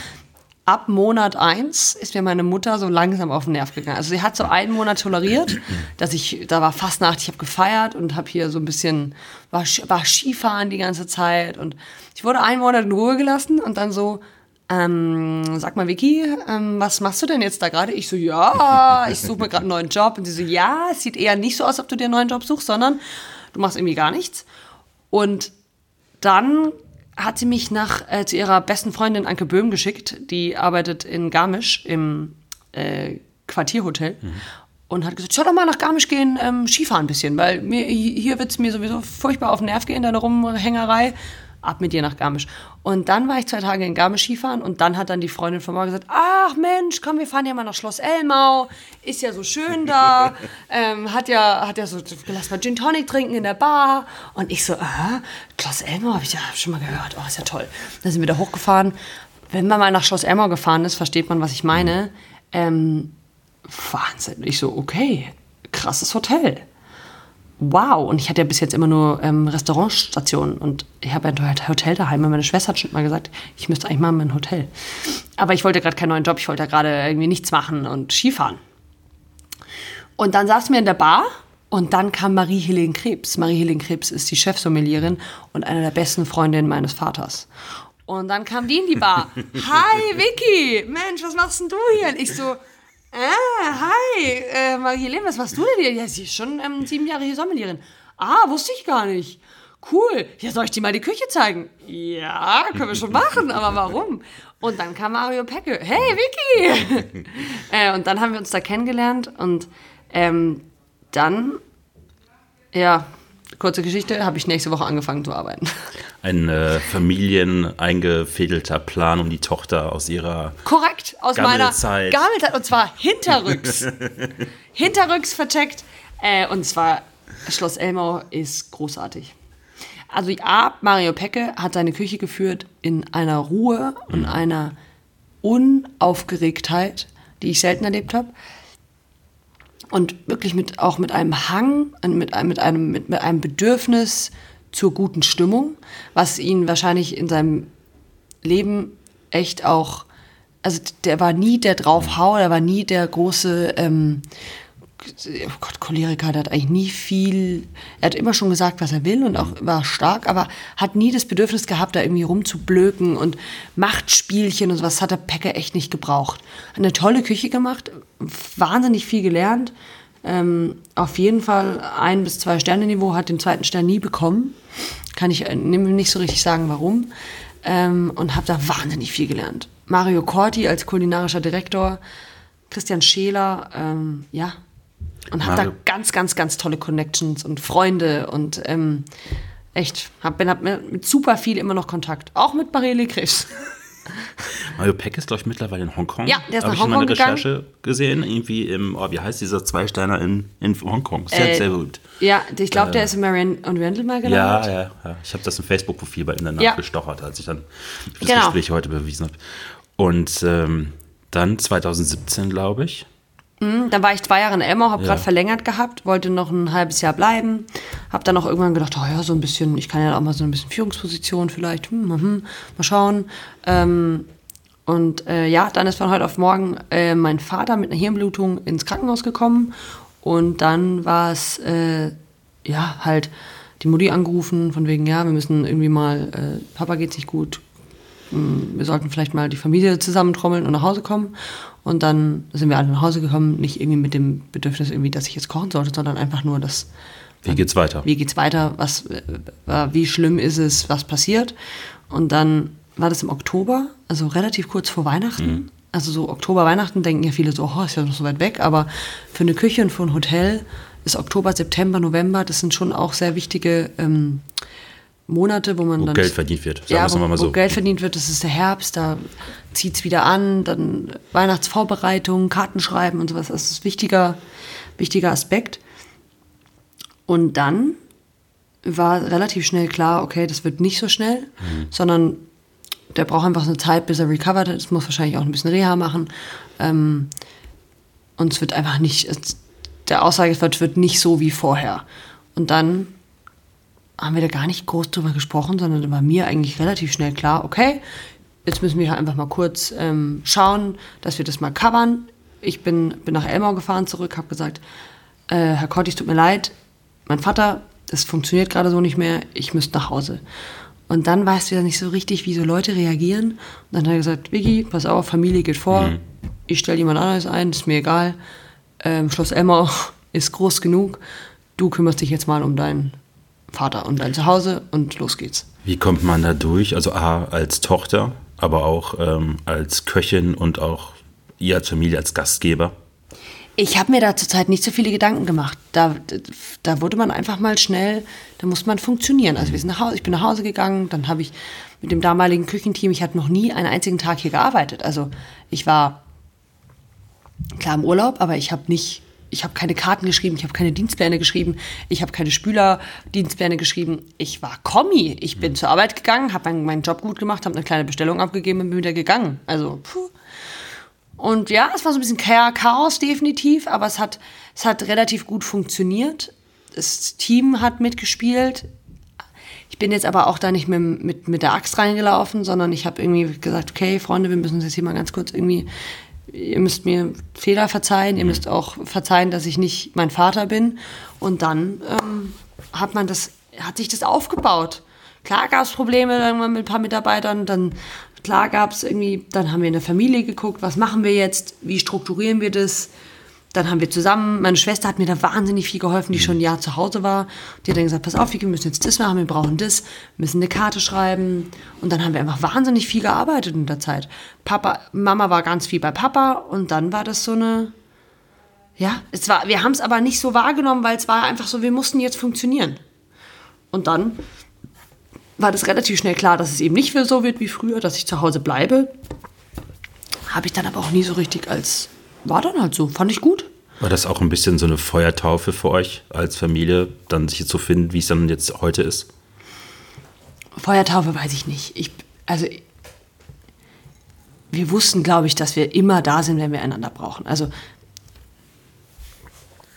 ab Monat eins ist mir meine Mutter so langsam auf den Nerv gegangen. Also sie hat so einen Monat toleriert, dass ich, da war Fastnacht, ich habe gefeiert und habe hier so ein bisschen, war, war Skifahren die ganze Zeit und ich wurde einen Monat in Ruhe gelassen und dann so, ähm, sag mal, Vicky, ähm, was machst du denn jetzt da gerade? Ich so, ja, ich suche mir gerade einen neuen Job. Und sie so, ja, es sieht eher nicht so aus, ob du dir einen neuen Job suchst, sondern du machst irgendwie gar nichts. Und dann hat sie mich nach, äh, zu ihrer besten Freundin Anke Böhm geschickt. Die arbeitet in Garmisch im äh, Quartierhotel. Mhm. Und hat gesagt, schau doch mal nach Garmisch gehen, ähm, Skifahren ein bisschen, weil mir, hier wird es mir sowieso furchtbar auf den Nerv gehen, deine Rumhängerei ab mit dir nach Garmisch. Und dann war ich zwei Tage in Garmisch Skifahren und dann hat dann die Freundin von mir gesagt, ach Mensch, komm, wir fahren ja mal nach Schloss Elmau, ist ja so schön da, *laughs* ähm, hat ja, hat ja so, lass mal Gin Tonic trinken in der Bar. Und ich so, aha, Schloss Elmau habe ich ja schon mal gehört, oh, ist ja toll. Dann sind wir da hochgefahren. Wenn man mal nach Schloss Elmau gefahren ist, versteht man, was ich meine. Ähm, Wahnsinn. Ich so, okay, krasses Hotel wow. Und ich hatte ja bis jetzt immer nur ähm, Restaurantstationen und ich habe ein Hotel daheim. Und meine Schwester hat schon mal gesagt, ich müsste eigentlich mal in mein Hotel. Aber ich wollte gerade keinen neuen Job, ich wollte ja gerade irgendwie nichts machen und Skifahren. Und dann saßen wir in der Bar und dann kam Marie-Helene Krebs. Marie-Helene Krebs ist die Chefsommelierin und eine der besten Freundinnen meines Vaters. Und dann kam die in die Bar. *laughs* Hi, Vicky! Mensch, was machst denn du hier? Und ich so, Ah, hi, äh, Marie-Helene, was machst du denn hier? Ja, sie ist schon ähm, sieben Jahre hier Sommelierin. Ah, wusste ich gar nicht. cool, ja, soll ich dir mal die Küche zeigen? Ja, können wir schon machen, aber warum? Und dann kam Mario Pecke, hey Vicky! *laughs* äh, und dann haben wir uns da kennengelernt und ähm, dann, ja, kurze Geschichte, habe ich nächste Woche angefangen zu arbeiten. Ein äh, Familien eingefädelter Plan, um die Tochter aus ihrer Korrekt, aus Gammelzeit. meiner Gammelzeit, und zwar hinterrücks. *laughs* hinterrücks vercheckt. Äh, und zwar, Schloss Elmau ist großartig. Also A, Mario Pecke hat seine Küche geführt in einer Ruhe und einer Unaufgeregtheit, die ich selten erlebt habe. Und wirklich mit, auch mit einem Hang, mit einem, mit, einem, mit, mit einem Bedürfnis zur guten Stimmung, was ihn wahrscheinlich in seinem Leben echt auch, also der war nie der draufhau, der war nie der große, ähm, oh Gott, Choleriker, der hat eigentlich nie viel, er hat immer schon gesagt, was er will und auch war stark, aber hat nie das Bedürfnis gehabt, da irgendwie rumzublöken und Machtspielchen und sowas hat der Pecker echt nicht gebraucht. Hat eine tolle Küche gemacht, wahnsinnig viel gelernt, ähm, auf jeden Fall ein bis zwei Sterne Niveau, hat den zweiten Stern nie bekommen. Kann ich äh, nicht so richtig sagen, warum. Ähm, und habe da wahnsinnig viel gelernt. Mario Corti als kulinarischer Direktor, Christian Scheler, ähm, ja. Und habe da ganz, ganz, ganz tolle Connections und Freunde und ähm, echt, hab, bin, hab mit mit super viel immer noch Kontakt. Auch mit Marielle Krebs. *laughs* *laughs* Mario Peck ist, glaube ich, mittlerweile in Hongkong. Ja, der ist Hab nach ich in meiner Hongkong gegangen. Recherche gesehen. Irgendwie im, oh, wie heißt dieser Zweisteiner in, in Hongkong? Sehr, Äh, sehr gut. Ja, ich glaube, der ist in Marianne und Randall mal gelandet. Ja, ja, ja. Ich habe das im Facebook-Profil bei ihm danach Ja. gestochert, als ich dann das Genau. Gespräch heute bewiesen habe. Und ähm, dann 2017, glaube ich. Dann war ich zwei Jahre in Elmau, habe Ja. gerade verlängert gehabt, wollte noch ein halbes Jahr bleiben. Habe dann auch irgendwann gedacht, oh ja, so ein bisschen, ich kann ja auch mal so ein bisschen Führungsposition vielleicht, hm, hm, hm, mal schauen. Ähm, und äh, ja, dann ist von heute auf morgen äh, mein Vater mit einer Hirnblutung ins Krankenhaus gekommen. Und dann war es, äh, ja, halt die Mutti angerufen, von wegen, ja, wir müssen irgendwie mal, äh, Papa geht's nicht gut, wir sollten vielleicht mal die Familie zusammentrommeln und nach Hause kommen. Und dann sind wir alle nach Hause gekommen, nicht irgendwie mit dem Bedürfnis, irgendwie, dass ich jetzt kochen sollte, sondern einfach nur, dass, Wie geht's weiter? wie geht's weiter, was, äh, wie schlimm ist es, was passiert. Und dann war das im Oktober, also relativ kurz vor Weihnachten. Also so Oktober, Weihnachten denken ja viele so, oh, ist ja noch so weit weg, aber für eine Küche und für ein Hotel ist Oktober, September, November, das sind schon auch sehr wichtige ähm, Monate, wo man Wo dann Geld verdient wird, sagen ja, wo, mal wo so. Geld verdient wird, das ist der Herbst, da zieht es wieder an, dann Weihnachtsvorbereitung, Kartenschreiben und sowas, das ist ein wichtiger, wichtiger Aspekt. Und dann war relativ schnell klar, okay, das wird nicht so schnell, Mhm. sondern der braucht einfach eine Zeit, bis er recovered ist, muss wahrscheinlich auch ein bisschen Reha machen. Ähm, und es wird einfach nicht, es, der Aussagewert wird nicht so wie vorher. Und dann haben wir da gar nicht groß drüber gesprochen, sondern da war mir eigentlich relativ schnell klar, okay, jetzt müssen wir einfach mal kurz ähm, schauen, dass wir das mal covern. Ich bin, bin nach Elmau gefahren zurück, habe gesagt, äh, Herr Kotti, es tut mir leid, mein Vater, das funktioniert gerade so nicht mehr, ich müsste nach Hause. Und dann weißt du ja nicht so richtig, wie so Leute reagieren. Und dann hat er gesagt, Vicky, pass auf, Familie geht vor, ich stelle jemand anderes ein, ist mir egal. Ähm, Schloss Elmau *laughs* ist groß genug, du kümmerst dich jetzt mal um deinen Vater und dein Zuhause und los geht's. Wie kommt man da durch? Also A, als Tochter, aber auch ähm, als Köchin und auch ihr als Familie, als Gastgeber. Ich habe mir da zurzeit nicht so viele Gedanken gemacht. Da, da wurde man einfach mal schnell, da muss man funktionieren. Also wir sind nach Hause, ich bin nach Hause gegangen, dann habe ich mit dem damaligen Küchenteam, ich hatte noch nie einen einzigen Tag hier gearbeitet. Also ich war klar im Urlaub, aber ich habe nicht, ich habe keine Karten geschrieben, ich habe keine Dienstpläne geschrieben, ich habe keine Spülerdienstpläne geschrieben. Ich war Kommi. Ich bin zur Arbeit gegangen, habe meinen, meinen Job gut gemacht, habe eine kleine Bestellung abgegeben und bin wieder gegangen. Also puh. Und ja, es war so ein bisschen Cha- Chaos definitiv, aber es hat, es hat relativ gut funktioniert. Das Team hat mitgespielt. Ich bin jetzt aber auch da nicht mit, mit, mit der Axt reingelaufen, sondern ich habe irgendwie gesagt, okay, Freunde, wir müssen uns jetzt hier mal ganz kurz irgendwie, ihr müsst mir Fehler verzeihen, ihr müsst auch verzeihen, dass ich nicht mein Vater bin. Und dann ähm, hat man das, hat sich das aufgebaut. Klar gab es Probleme irgendwann mit ein paar Mitarbeitern, dann klar gab es irgendwie, dann haben wir in der Familie geguckt, was machen wir jetzt, wie strukturieren wir das. dann haben wir zusammen, meine Schwester hat mir da wahnsinnig viel geholfen, die schon ein Jahr zu Hause war. Die hat dann gesagt, pass auf, wir müssen jetzt das machen, wir brauchen das, müssen eine Karte schreiben. Und dann haben wir einfach wahnsinnig viel gearbeitet in der Zeit. Papa, Mama war ganz viel bei Papa und dann war das so eine, ja, es war, wir haben es aber nicht so wahrgenommen, weil es war einfach so, wir mussten jetzt funktionieren. Und dann war das relativ schnell klar, dass es eben nicht mehr so wird wie früher, dass ich zu Hause bleibe. Habe ich dann aber auch nie so richtig als, war dann halt so, fand ich gut. War das auch ein bisschen so eine Feuertaufe für euch als Familie, dann sich zu finden, wie es dann jetzt heute ist? Feuertaufe weiß ich nicht. Ich, also wir wussten, glaube ich, dass wir immer da sind, wenn wir einander brauchen. Also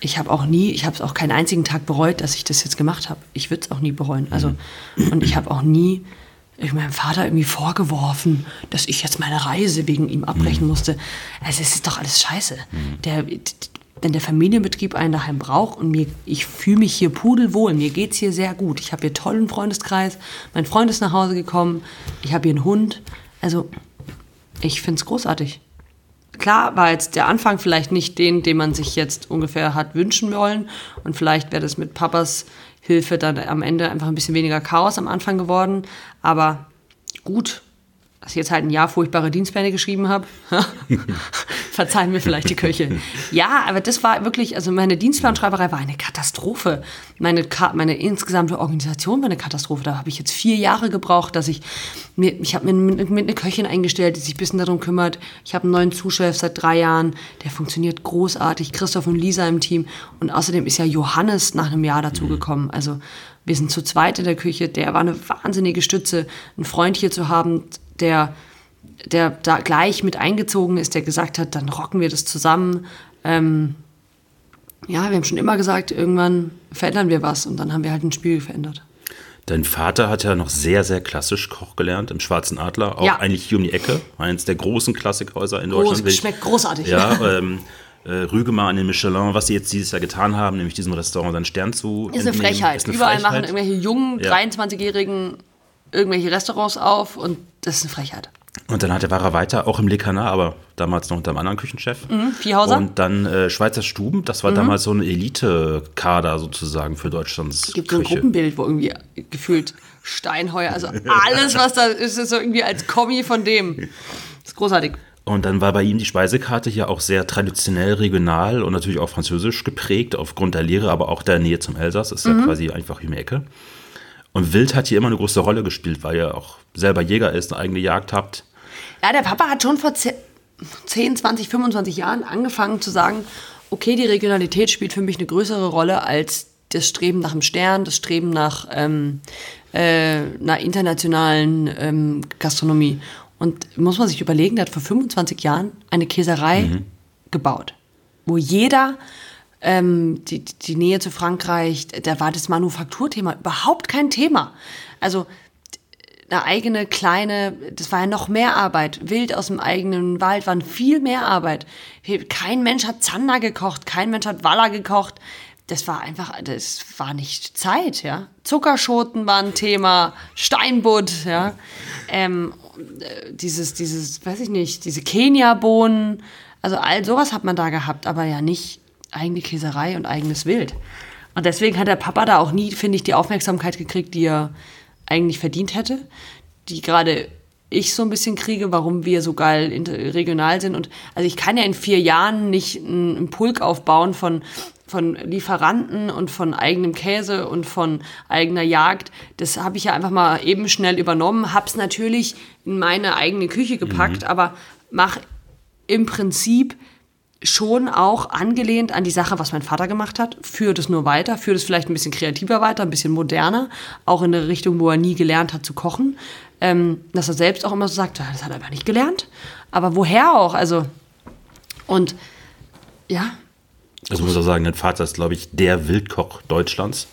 ich habe auch nie, ich habe es auch keinen einzigen Tag bereut, dass ich das jetzt gemacht habe. Ich würde es auch nie bereuen. Also und ich habe auch nie ich meinem Vater irgendwie vorgeworfen, dass ich jetzt meine Reise wegen ihm abbrechen musste. Also es ist doch alles scheiße. Der, wenn der Familienbetrieb einen daheim braucht und mir, ich fühle mich hier pudelwohl, mir geht es hier sehr gut. Ich habe hier tollen Freundeskreis, mein Freund ist nach Hause gekommen, ich habe hier einen Hund. Also ich finde es großartig. Klar war jetzt der Anfang vielleicht nicht den, den man sich jetzt ungefähr hat wünschen wollen. Und vielleicht wäre das mit Papas Hilfe dann am Ende einfach ein bisschen weniger Chaos am Anfang geworden. Aber gut, dass ich jetzt halt ein Jahr furchtbare Dienstpläne geschrieben habe. *laughs* *laughs* Verzeihen mir vielleicht die Köche. Ja, aber das war wirklich, also meine Dienstplanschreiberei war eine Katastrophe. Meine, meine insgesamte Organisation war eine Katastrophe. Da habe ich jetzt vier Jahre gebraucht, dass ich mir, ich habe mir mit, mit eine Köchin eingestellt, die sich ein bisschen darum kümmert. Ich habe einen neuen Zuschef seit drei Jahren, der funktioniert großartig. Christoph und Lisa im Team. Und außerdem ist ja Johannes nach einem Jahr dazugekommen. Also wir sind zu zweit in der Küche. Der war eine wahnsinnige Stütze, einen Freund hier zu haben, der, der da gleich mit eingezogen ist, der gesagt hat, dann rocken wir das zusammen. Ähm, ja, wir haben schon immer gesagt, irgendwann verändern wir was und dann haben wir halt ein Spiel verändert. Dein Vater hat ja noch sehr, sehr klassisch Koch gelernt im Schwarzen Adler, auch Ja. eigentlich hier um die Ecke, eines der großen Klassikhäuser in Groß, Deutschland. Wenn ich- schmeckt großartig. Ja, ähm, äh, Rügemar an den Michelin, was sie jetzt dieses Jahr getan haben, nämlich diesem Restaurant seinen Stern zu Ist eine Frechheit. ist eine Überall machen Frechheit. irgendwelche jungen, Ja. 23-Jährigen irgendwelche Restaurants auf und das ist eine Frechheit. Und dann war er weiter, auch im Le Canard, aber damals noch unter einem anderen Küchenchef. Mhm, Viehhauser? Mhm. Und dann äh, Schweizer Stuben, das war damals so ein Elite-Kader sozusagen für Deutschlands Es gibt so ein. Gruppenbild, wo irgendwie gefühlt Steinheuer, also alles, was da ist, ist so irgendwie als Kommi von dem. Das ist großartig. Und dann war bei ihm die Speisekarte hier auch sehr traditionell, regional und natürlich auch französisch geprägt, aufgrund der Lehre, aber auch der Nähe zum Elsass. Ist ja Mhm. quasi einfach um die Ecke. Und Wild hat hier immer eine große Rolle gespielt, weil er auch selber Jäger ist, eine eigene Jagd habt. Ja, der Papa hat schon vor ze- 10, 20, 25 Jahren angefangen zu sagen, okay, die Regionalität spielt für mich eine größere Rolle als das Streben nach dem Stern, das Streben nach ähm, äh, einer internationalen ähm, Gastronomie. Und muss man sich überlegen, der hat vor 25 Jahren eine Käserei gebaut, wo jeder ähm, die, die Nähe zu Frankreich, da war das Manufakturthema überhaupt kein Thema. Also eine eigene kleine, das war ja noch mehr Arbeit. Wild aus dem eigenen Wald waren viel mehr Arbeit. Kein Mensch hat Zander gekocht, kein Mensch hat Waller gekocht. Das war einfach, das war nicht Zeit, ja. Zuckerschoten waren ein Thema, Steinbutt, ja. Ähm, äh, dieses, dieses, weiß ich nicht, diese Kenia-Bohnen, also all sowas hat man da gehabt, aber ja nicht eigene Käserei und eigenes Wild. Und deswegen hat der Papa da auch nie, finde ich, die Aufmerksamkeit gekriegt, die er eigentlich verdient hätte, die gerade ich so ein bisschen kriege, warum wir so geil regional sind. Und also ich kann ja in vier Jahren nicht einen Pulk aufbauen von, von Lieferanten und von eigenem Käse und von eigener Jagd. Das habe ich ja einfach mal eben schnell übernommen, habe es natürlich in meine eigene Küche gepackt, aber mach im Prinzip schon auch angelehnt an die Sache, was mein Vater gemacht hat, führt es nur weiter, führt es vielleicht ein bisschen kreativer weiter, ein bisschen moderner, auch in eine Richtung, wo er nie gelernt hat zu kochen. Ähm, dass er selbst auch immer so sagt, "Ja, das hat er aber nicht gelernt. Aber woher auch? Also, und ja, Also muss auch sagen, dein Vater ist, glaube ich, der Wildkoch Deutschlands.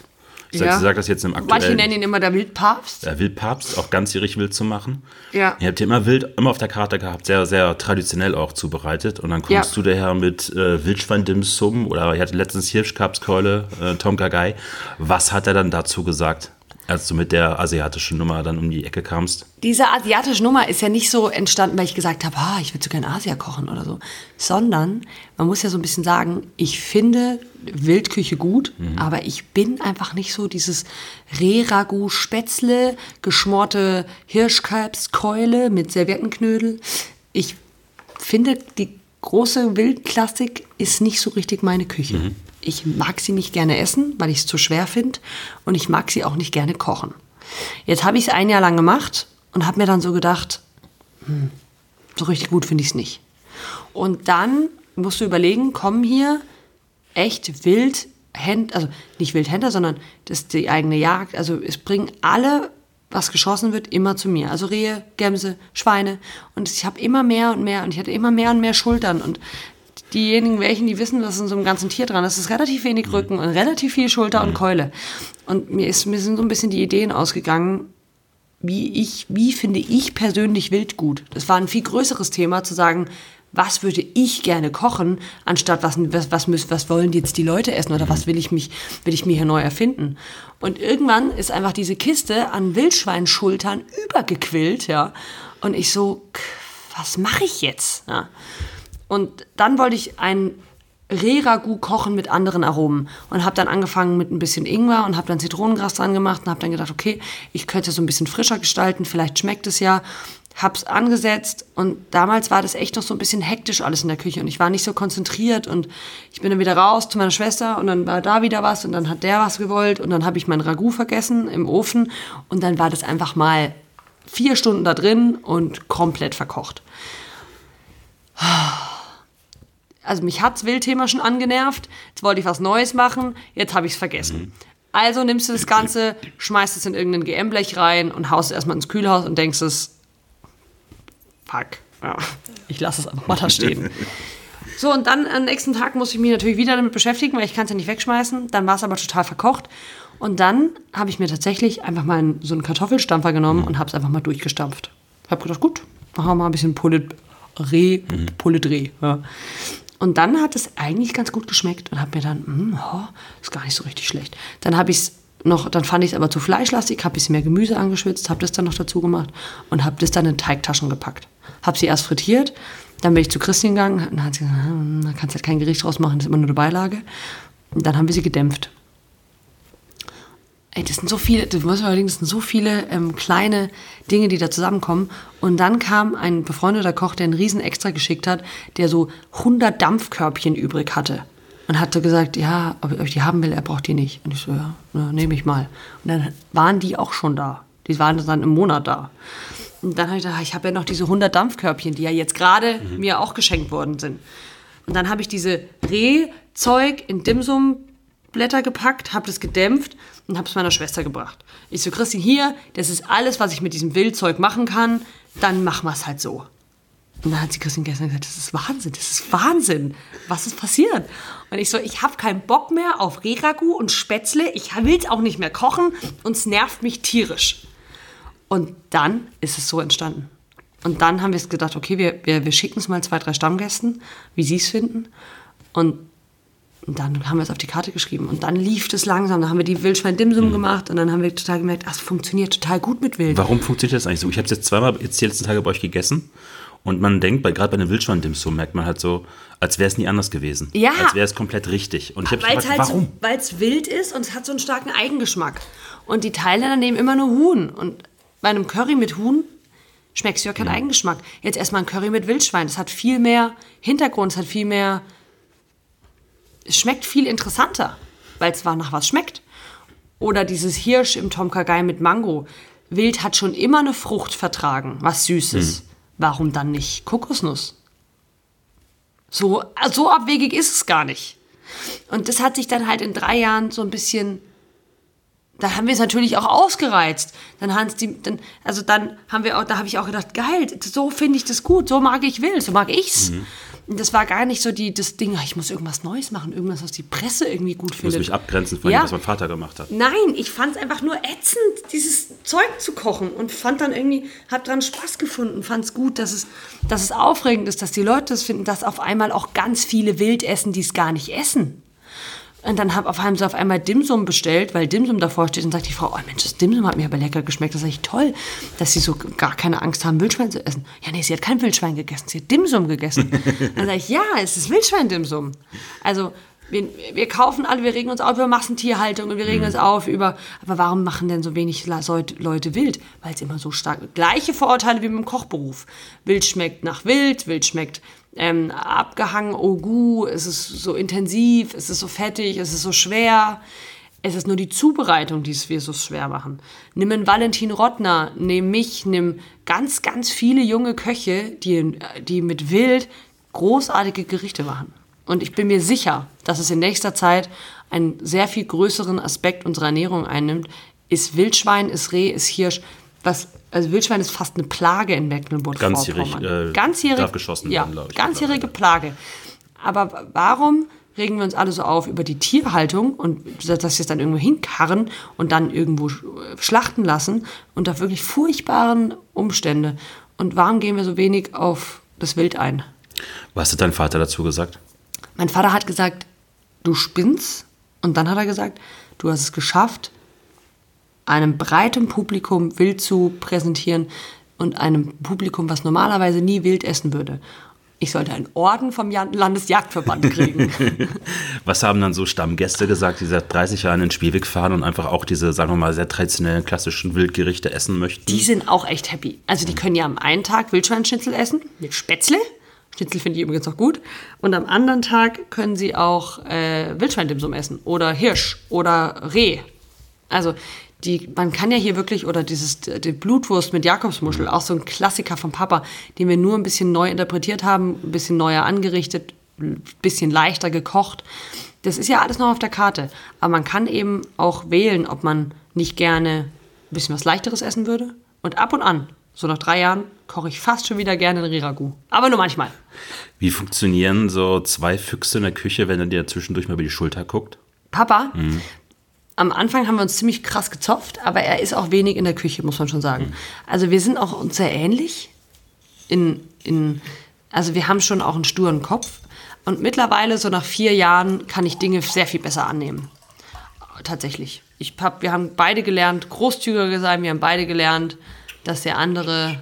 Ich Ja. ich sag das jetzt im manche aktuellen... nennen ihn immer der Wildpapst. Der Wildpapst, auch ganzjährig wild zu machen. Ja. Ihr habt hier immer wild, immer auf der Karte gehabt, sehr, sehr traditionell auch zubereitet. Und dann kommst Ja. du daher mit äh, Wildschwein-Dim Sum oder ich hatte letztens Hirschkapskeule, äh, Tom Gagai. Was hat er dann dazu gesagt? Als du mit der asiatischen Nummer dann um die Ecke kamst. Diese asiatische Nummer ist ja nicht so entstanden, weil ich gesagt habe, ah, ich würde so gerne Asia kochen oder so, sondern man muss ja so ein bisschen sagen, ich finde Wildküche gut, mhm. aber ich bin einfach nicht so dieses Reh-Ragout Spätzle, geschmorte Hirschkalbskeule mit Serviettenknödel. Ich finde, die große Wildklassik ist nicht so richtig meine Küche. Mhm. Ich mag sie nicht gerne essen, weil ich es zu schwer finde. Und ich mag sie auch nicht gerne kochen. Jetzt habe ich es ein Jahr lang gemacht und habe mir dann so gedacht, hm, so richtig gut finde ich es nicht. Und dann musst du überlegen, kommen hier echt Wildhändler, also nicht Wildhändler, sondern das die eigene Jagd. Also es bringen alle, was geschossen wird, immer zu mir. Also Rehe, Gämse, Schweine. Und ich habe immer mehr und mehr und ich hatte immer mehr und mehr Schultern. Und diejenigen welchen, die wissen, dass in so einem ganzen Tier dran ist, ist relativ wenig Rücken und relativ viel Schulter und Keule. Und mir, ist, mir sind so ein bisschen die Ideen ausgegangen, wie ich, wie finde ich persönlich Wild gut. Das war ein viel größeres Thema, zu sagen, was würde ich gerne kochen, anstatt was, was, was, müssen, was wollen jetzt die Leute essen oder was will ich, mich, will ich mir hier neu erfinden. Und irgendwann ist einfach diese Kiste an Wildschweinschultern übergequillt, ja. Und ich so, was mache ich jetzt? Ja. Und dann wollte ich ein Reh-Ragout kochen mit anderen Aromen und habe dann angefangen mit ein bisschen Ingwer und habe dann Zitronengras dran gemacht und habe dann gedacht, okay, ich könnte es so ein bisschen frischer gestalten, vielleicht schmeckt es ja. Hab's angesetzt und damals war das echt noch so ein bisschen hektisch alles in der Küche und ich war nicht so konzentriert und ich bin dann wieder raus zu meiner Schwester und dann war da wieder was und dann hat der was gewollt und dann habe ich mein Ragout vergessen im Ofen und dann war das einfach mal vier Stunden da drin und komplett verkocht also mich hat's Wildthema schon angenervt, jetzt wollte ich was Neues machen, jetzt habe ich es vergessen. Mhm. Also nimmst du das Ganze, schmeißt es in irgendein GM-Blech rein und haust es erstmal ins Kühlhaus und denkst es, fuck, ja, ich lasse es einfach mal da stehen. *laughs* So, und dann am nächsten Tag muss ich mich natürlich wieder damit beschäftigen, weil ich kann es ja nicht wegschmeißen. Dann war es aber total verkocht. Und dann habe ich mir tatsächlich einfach mal einen, so einen Kartoffelstampfer genommen und habe es einfach mal durchgestampft. Habe gedacht, gut, machen wir mal ein bisschen Pulle, Reh, mhm. Pulle Dreh. Ja. Und dann hat es eigentlich ganz gut geschmeckt und habe mir dann, mh, oh, ist gar nicht so richtig schlecht. Dann habe ich es noch, dann fand ich es aber zu fleischlastig, habe bisschen mehr Gemüse angeschwitzt, habe das dann noch dazu gemacht und habe das dann in Teigtaschen gepackt. Habe sie erst frittiert, dann bin ich zu Christine gegangen und hat sie gesagt, hm, da kannst du halt kein Gericht draus machen, das ist immer nur eine Beilage. Und dann haben wir sie gedämpft. Ey, das sind so viele, das muss man überlegen, das sind so viele ähm, kleine Dinge, die da zusammenkommen. Und dann kam ein befreundeter Koch, der einen riesen Extra geschickt hat, der so 100 Dampfkörbchen übrig hatte. Und hatte gesagt, ja, ob ich die haben will, er braucht die nicht. Und ich so, ja, ja nehme ich mal. Und dann waren die auch schon da. Die waren dann im Monat da. Und dann habe ich gedacht, ich habe ja noch diese 100 Dampfkörbchen, die ja jetzt gerade mhm. mir auch geschenkt worden sind. Und dann habe ich diese Rehzeug in Dimsumblätter gepackt, habe das gedämpft und habe es meiner Schwester gebracht. Ich so, Christine, hier, das ist alles, was ich mit diesem Wildzeug machen kann, dann machen wir es halt so. Und dann hat sie Christine gestern gesagt, das ist Wahnsinn, das ist Wahnsinn. Was ist passiert? Und ich so, ich habe keinen Bock mehr auf Reragu und Spätzle, ich will es auch nicht mehr kochen und es nervt mich tierisch. Und dann ist es so entstanden. Und dann haben wir es gedacht, okay, wir, wir, wir schicken es mal zwei, drei Stammgästen, wie sie es finden. Und und dann haben wir es auf die Karte geschrieben. Und dann lief es langsam. Dann haben wir die Wildschwein-Dimsum mhm. gemacht. Und dann haben wir total gemerkt, ach, es funktioniert total gut mit Wild. Warum funktioniert das eigentlich so? Ich habe es jetzt zweimal jetzt die letzten Tage bei euch gegessen. Und man denkt, bei, gerade bei einem Wildschwein-Dimsum merkt man halt so, als wäre es nie anders gewesen. Ja. Als wäre es komplett richtig. Und ich habe gefragt, halt warum? Weil es wild ist und es hat so einen starken Eigengeschmack. Und die Thailänder nehmen immer nur Huhn. Und bei einem Curry mit Huhn schmeckst du ja keinen ja. Eigengeschmack. Jetzt erstmal ein Curry mit Wildschwein. Das hat viel mehr Hintergrund, es hat viel mehr es schmeckt viel interessanter, weil es zwar nach was schmeckt. Oder dieses Hirsch im Tom Kagai mit Mango. Wild hat schon immer eine Frucht vertragen, was Süßes. Mhm. Warum dann nicht Kokosnuss? So, so abwegig ist es gar nicht. Und das hat sich dann halt in drei Jahren so ein bisschen. Da haben wir es natürlich auch ausgereizt. Dann haben die, dann, also dann haben wir auch, da habe ich auch gedacht, geil, so finde ich das gut, so mag ich Wild, so mag ich's. Mhm das war gar nicht so die, das Ding, ich muss irgendwas Neues machen, irgendwas, was die Presse irgendwie gut findet. Ich muss mich abgrenzen von ja. dem, was mein Vater gemacht hat. Nein, ich fand es einfach nur ätzend, dieses Zeug zu kochen und fand dann irgendwie, hab dran Spaß gefunden, fand es gut, dass es, dass es aufregend ist, dass die Leute das finden, dass auf einmal auch ganz viele wild essen, die es gar nicht essen. Und dann hab auf einmal so auf einmal Dimsum bestellt, weil Dimsum davor steht und sagt die Frau, oh Mensch, das Dimsum hat mir aber lecker geschmeckt. Das ist echt toll, dass sie so gar keine Angst haben, Wildschwein zu essen. Ja, nee, sie hat kein Wildschwein gegessen, sie hat Dimsum gegessen. *laughs* dann sage ich, ja, es ist Wildschwein-Dimsum. Also wir, wir kaufen alle, wir regen uns auf über Massentierhaltung und wir regen uns auf über, aber warum machen denn so wenig Leute wild? Weil es immer so stark, gleiche Vorurteile wie mit dem Kochberuf. Wild schmeckt nach Wild, Wild schmeckt ähm, abgehangen, oh gu, es ist so intensiv, es ist so fettig, es ist so schwer. Es ist nur die Zubereitung, die es wir so schwer machen. Nimm einen Valentin Rottner, nimm mich, nimm ganz, ganz viele junge Köche, die, die mit Wild großartige Gerichte machen. Und ich bin mir sicher, dass es in nächster Zeit einen sehr viel größeren Aspekt unserer Ernährung einnimmt. Ist Wildschwein, ist Reh, ist Hirsch, was also Wildschwein ist fast eine Plage in Mecklenburg-Vorpommern. Ganzjährig, äh, Ganzjährig darf geschossen ja, werden, ich. Ganzjährige Plage. Aber warum regen wir uns alle so auf über die Tierhaltung und dass wir es dann irgendwo hinkarren und dann irgendwo schlachten lassen unter wirklich furchtbaren Umstände? Und warum gehen wir so wenig auf das Wild ein? Was hat dein Vater dazu gesagt? Mein Vater hat gesagt, du spinnst. Und dann hat er gesagt, du hast es geschafft, einem breiten Publikum wild zu präsentieren und einem Publikum, was normalerweise nie wild essen würde. Ich sollte einen Orden vom Landesjagdverband kriegen. *laughs* Was haben dann so Stammgäste gesagt, die seit 30 Jahren in Spielweg fahren und einfach auch diese, sagen wir mal, sehr traditionellen klassischen Wildgerichte essen möchten? Die sind auch echt happy. Also die können ja am einen Tag Wildschweinschnitzel essen mit Spätzle. Schnitzel finde ich übrigens auch gut. Und am anderen Tag können sie auch äh, Wildschweindimsum essen oder Hirsch oder Reh. Also die, man kann ja hier wirklich, oder dieses, die Blutwurst mit Jakobsmuschel, auch so ein Klassiker vom Papa, den wir nur ein bisschen neu interpretiert haben, ein bisschen neuer angerichtet, ein bisschen leichter gekocht. Das ist ja alles noch auf der Karte. Aber man kann eben auch wählen, ob man nicht gerne ein bisschen was Leichteres essen würde. Und ab und an, so nach drei Jahren, koche ich fast schon wieder gerne ein Riragu. Aber nur manchmal. Wie funktionieren so zwei Füchse in der Küche, wenn er dir zwischendurch mal über die Schulter guckt? Papa, mhm am Anfang haben wir uns ziemlich krass gezopft, aber er ist auch wenig in der Küche, muss man schon sagen. Also wir sind auch uns sehr ähnlich. In, in, also wir haben schon auch einen sturen Kopf. Und mittlerweile, so nach vier Jahren, kann ich Dinge sehr viel besser annehmen. Tatsächlich. Ich hab, wir haben beide gelernt, großzügiger sein. Wir haben beide gelernt, dass der andere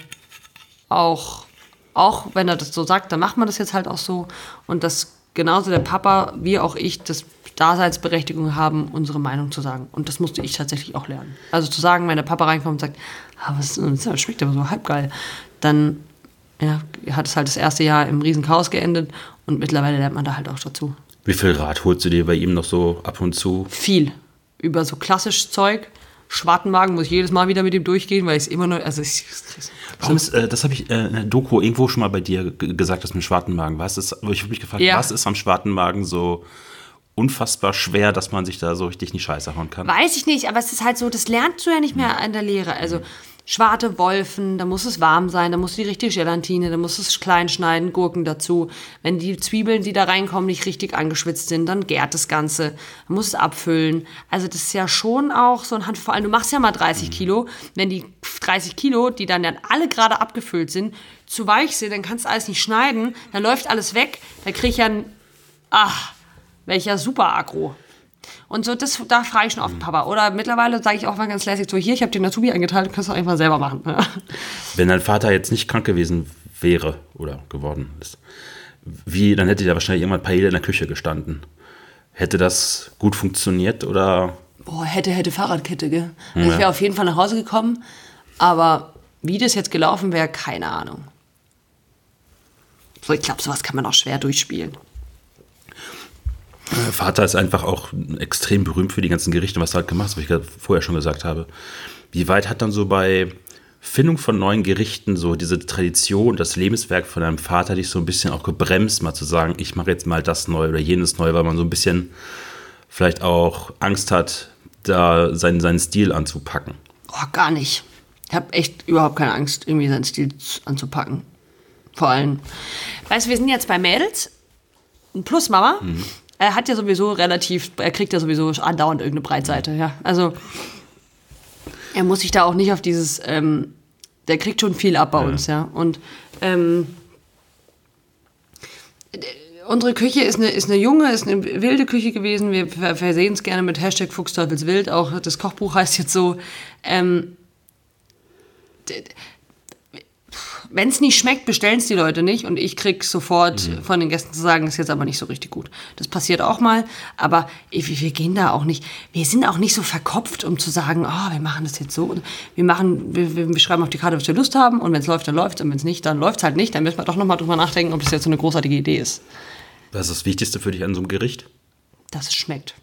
auch, auch wenn er das so sagt, dann macht man das jetzt halt auch so. Und dass genauso der Papa wie auch ich das Daseinsberechtigung haben, unsere Meinung zu sagen. Und das musste ich tatsächlich auch lernen. Also zu sagen, wenn der Papa reinkommt und sagt, ah, was das schmeckt aber so halb geil, dann ja, hat es halt das erste Jahr im Riesenchaos geendet und mittlerweile lernt man da halt auch dazu. Wie viel Rat holst du dir bei ihm noch so ab und zu? Viel. Über so klassisches Zeug. Schwartenmagen muss ich jedes Mal wieder mit ihm durchgehen, weil ich es immer noch. Also ich, Warum ist, äh, das habe ich äh, in der Doku irgendwo schon mal bei dir gesagt, das mit Schwartenmagen. Was ist, ich habe mich gefragt, ja. was ist am Schwartenmagen so unfassbar schwer, dass man sich da so richtig in die Scheiße hauen kann. Weiß ich nicht, aber es ist halt so, das lernst du ja nicht mehr an der Lehre. Also Schwarte Wolfen, da muss es warm sein, da muss die richtige Gelatine, da muss es klein schneiden, Gurken dazu. Wenn die Zwiebeln, die da reinkommen, nicht richtig angeschwitzt sind, dann gärt das Ganze. Man muss es abfüllen. Also das ist ja schon auch so ein Hand, vor allem du machst ja mal 30 mhm. Kilo. Wenn die 30 Kilo, die dann, dann alle gerade abgefüllt sind, zu weich sind, dann kannst du alles nicht schneiden, dann läuft alles weg, da krieg ich ja ein, ach, welcher super Agro. Und so, das, da frage ich schon oft Papa. Oder mittlerweile sage ich auch mal ganz lässig so, hier, ich habe den Azubi eingeteilt, kannst du einfach selber machen. *laughs* Wenn dein Vater jetzt nicht krank gewesen wäre oder geworden ist, wie, dann hätte der wahrscheinlich irgendwann Paella in der Küche gestanden. Hätte das gut funktioniert oder? Boah, hätte, hätte Fahrradkette, gell? Ja. Ich wäre auf jeden Fall nach Hause gekommen, aber wie das jetzt gelaufen wäre, keine Ahnung. So, ich glaube, sowas kann man auch schwer durchspielen. Äh, Vater ist einfach auch extrem berühmt für die ganzen Gerichte, was er halt gemacht hat, was ich vorher schon gesagt habe. Wie weit hat dann so bei Findung von neuen Gerichten so diese Tradition, das Lebenswerk von deinem Vater dich so ein bisschen auch gebremst, mal zu sagen, ich mache jetzt mal das neu oder jenes neu, weil man so ein bisschen vielleicht auch Angst hat, da seinen, seinen Stil anzupacken? Oh, gar nicht. Ich habe echt überhaupt keine Angst, irgendwie seinen Stil anzupacken. Vor allem, weißt du, wir sind jetzt bei Mädels, plus Mama. Mhm er hat ja sowieso relativ, er kriegt ja sowieso andauernd irgendeine Breitseite, ja. Also er muss sich da auch nicht auf dieses, ähm, der kriegt schon viel ab bei ja. uns, ja. Und, ähm, unsere Küche ist eine, ist eine junge, ist eine wilde Küche gewesen. Wir versehen es gerne mit Hashtag Fuchsteufelswild. Auch das Kochbuch *laughs* heißt jetzt so. Ähm, wenn es nicht schmeckt, bestellen es die Leute nicht und ich krieg sofort mhm. von den Gästen zu sagen, ist jetzt aber nicht so richtig gut. Das passiert auch mal, aber wir gehen da auch nicht, wir sind auch nicht so verkopft, um zu sagen, oh, wir machen das jetzt so. Wir machen, wir, wir schreiben auf die Karte, was wir Lust haben und wenn es läuft, dann läuft und wenn es nicht, dann läuft es halt nicht. Dann müssen wir doch nochmal drüber nachdenken, ob das jetzt so eine großartige Idee ist. Was ist das Wichtigste für dich an so einem Gericht? Dass es schmeckt.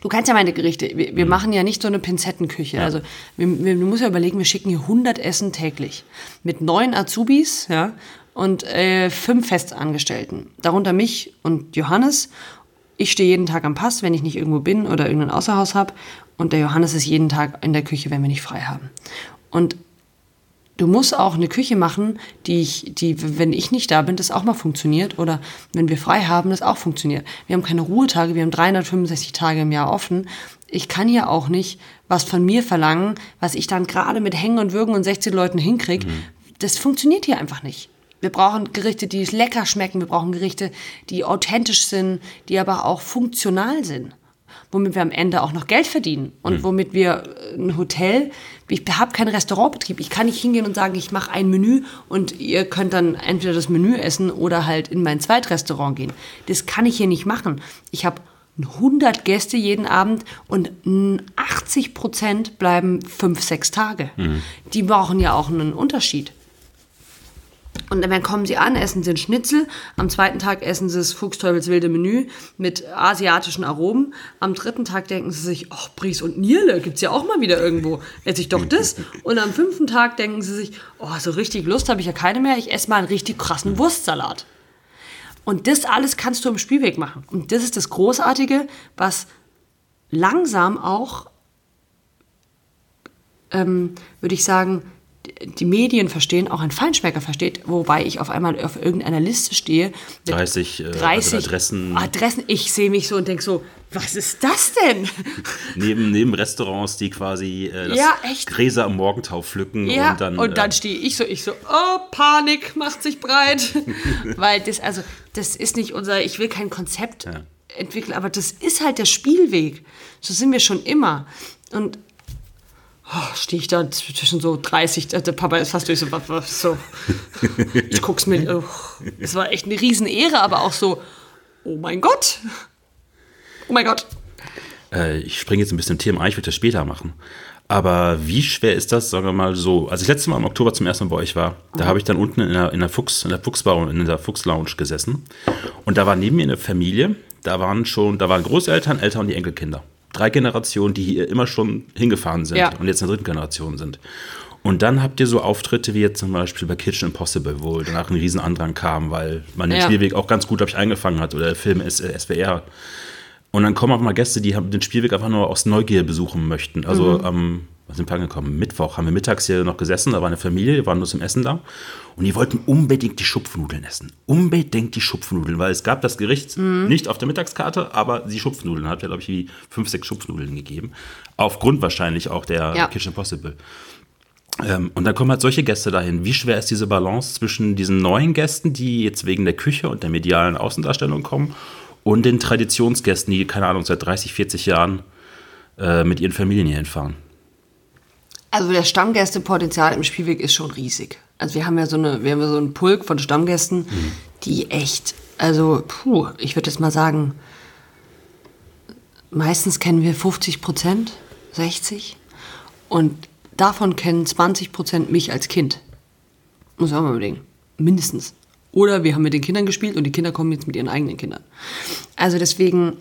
Du kannst ja meine Gerichte, wir, wir mhm. machen ja nicht so eine Pinzettenküche. Ja. Also wir, wir, du musst ja überlegen, wir schicken hier 100 Essen täglich mit neun Azubis ja, und äh, fünf Festangestellten. Darunter mich und Johannes. Ich stehe jeden Tag am Pass, wenn ich nicht irgendwo bin oder irgendein Außerhaus habe. Und der Johannes ist jeden Tag in der Küche, wenn wir nicht frei haben. Und du musst auch eine Küche machen, die, ich, die, wenn ich nicht da bin, das auch mal funktioniert. Oder wenn wir frei haben, das auch funktioniert. Wir haben keine Ruhetage, wir haben 365 Tage im Jahr offen. Ich kann ja auch nicht was von mir verlangen, was ich dann gerade mit Hängen und Würgen und 16 Leuten hinkriege. Mhm. Das funktioniert hier einfach nicht. Wir brauchen Gerichte, die lecker schmecken. Wir brauchen Gerichte, die authentisch sind, die aber auch funktional sind womit wir am Ende auch noch Geld verdienen und mhm. womit wir äh, ein Hotel, ich habe keinen Restaurantbetrieb, ich kann nicht hingehen und sagen, ich mache ein Menü und ihr könnt dann entweder das Menü essen oder halt in mein Zweitrestaurant gehen. Das kann ich hier nicht machen. Ich habe 100 Gäste jeden Abend und 80 Prozent bleiben fünf, sechs Tage. Mhm. Die brauchen ja auch einen Unterschied. Und dann kommen sie an, essen sie ein Schnitzel. Am zweiten Tag essen sie das Fuchsteufelswilde Menü mit asiatischen Aromen. Am dritten Tag denken sie sich, ach, Bries und Nierle gibt's ja auch mal wieder irgendwo. Esse ich doch das. Und am fünften Tag denken sie sich, oh, so richtig Lust habe ich ja keine mehr. Ich esse mal einen richtig krassen Wurstsalat. Und das alles kannst du im Spielweg machen. Und das ist das Großartige, was langsam auch, ähm, würde ich sagen, die Medien verstehen, auch ein Feinschmecker versteht, wobei ich auf einmal auf irgendeiner Liste stehe. 30, äh, 30 also Adressen. Adressen. Ich sehe mich so und denke so, was ist das denn? *laughs* neben, neben Restaurants, die quasi äh, ja, Gräser am Morgentau pflücken. Ja, und dann, und dann äh, stehe ich so, ich so, oh, Panik macht sich breit. *laughs* Weil das, also, das ist nicht unser, ich will kein Konzept ja. entwickeln, aber das ist halt der Spielweg. So sind wir schon immer. Und oh, stehe ich da zwischen so 30, der Papa ist fast durch so, so. ich guck's mir, oh, es war echt eine Riesenehre, aber auch so, oh mein Gott, oh mein Gott. Äh, ich springe jetzt ein bisschen im Thema ein, ich würde das später machen. Aber wie schwer ist das, sagen wir mal so, als ich letztes Mal im Oktober zum ersten Mal bei euch war, da habe ich dann unten in der, in der Fuchs, in der Fuchsbau, in der Fuchslounge gesessen. Und da war neben mir eine Familie, da waren schon, da waren Großeltern, Eltern und die Enkelkinder drei Generationen, die hier immer schon hingefahren sind ja. und jetzt in der dritten Generation sind. Und dann habt ihr so Auftritte wie jetzt zum Beispiel bei Kitchen Impossible, wo danach ein Riesenandrang kam, weil man den ja. Spielweg auch ganz gut, glaube ich, eingefangen hat oder der Film ist SWR. Und dann kommen auch mal Gäste, die den Spielweg einfach nur aus Neugier besuchen möchten. Also mhm. ähm, was sind wir angekommen? Mittwoch haben wir mittags hier noch gesessen, da war eine Familie, wir waren nur zum Essen da. Und die wollten unbedingt die Schupfnudeln essen. Unbedingt die Schupfnudeln, weil es gab das Gericht mhm. nicht auf der Mittagskarte, aber die Schupfnudeln hat ja, glaube ich, wie fünf, sechs Schupfnudeln gegeben. Aufgrund wahrscheinlich auch der ja. Kitchen Possible. Ähm, und dann kommen halt solche Gäste dahin. Wie schwer ist diese Balance zwischen diesen neuen Gästen, die jetzt wegen der Küche und der medialen Außendarstellung kommen, und den Traditionsgästen, die, keine Ahnung, seit 30, 40 Jahren äh, mit ihren Familien hier hinfahren? Also das Stammgästepotenzial im Spielweg ist schon riesig. Also wir haben ja so eine, wir haben so einen Pulk von Stammgästen, mhm. die echt, also puh, ich würde jetzt mal sagen, meistens kennen wir 50 Prozent, 60 und davon kennen 20 Prozent mich als Kind. Muss auch mal überlegen. Mindestens. Oder wir haben mit den Kindern gespielt und die Kinder kommen jetzt mit ihren eigenen Kindern. Also deswegen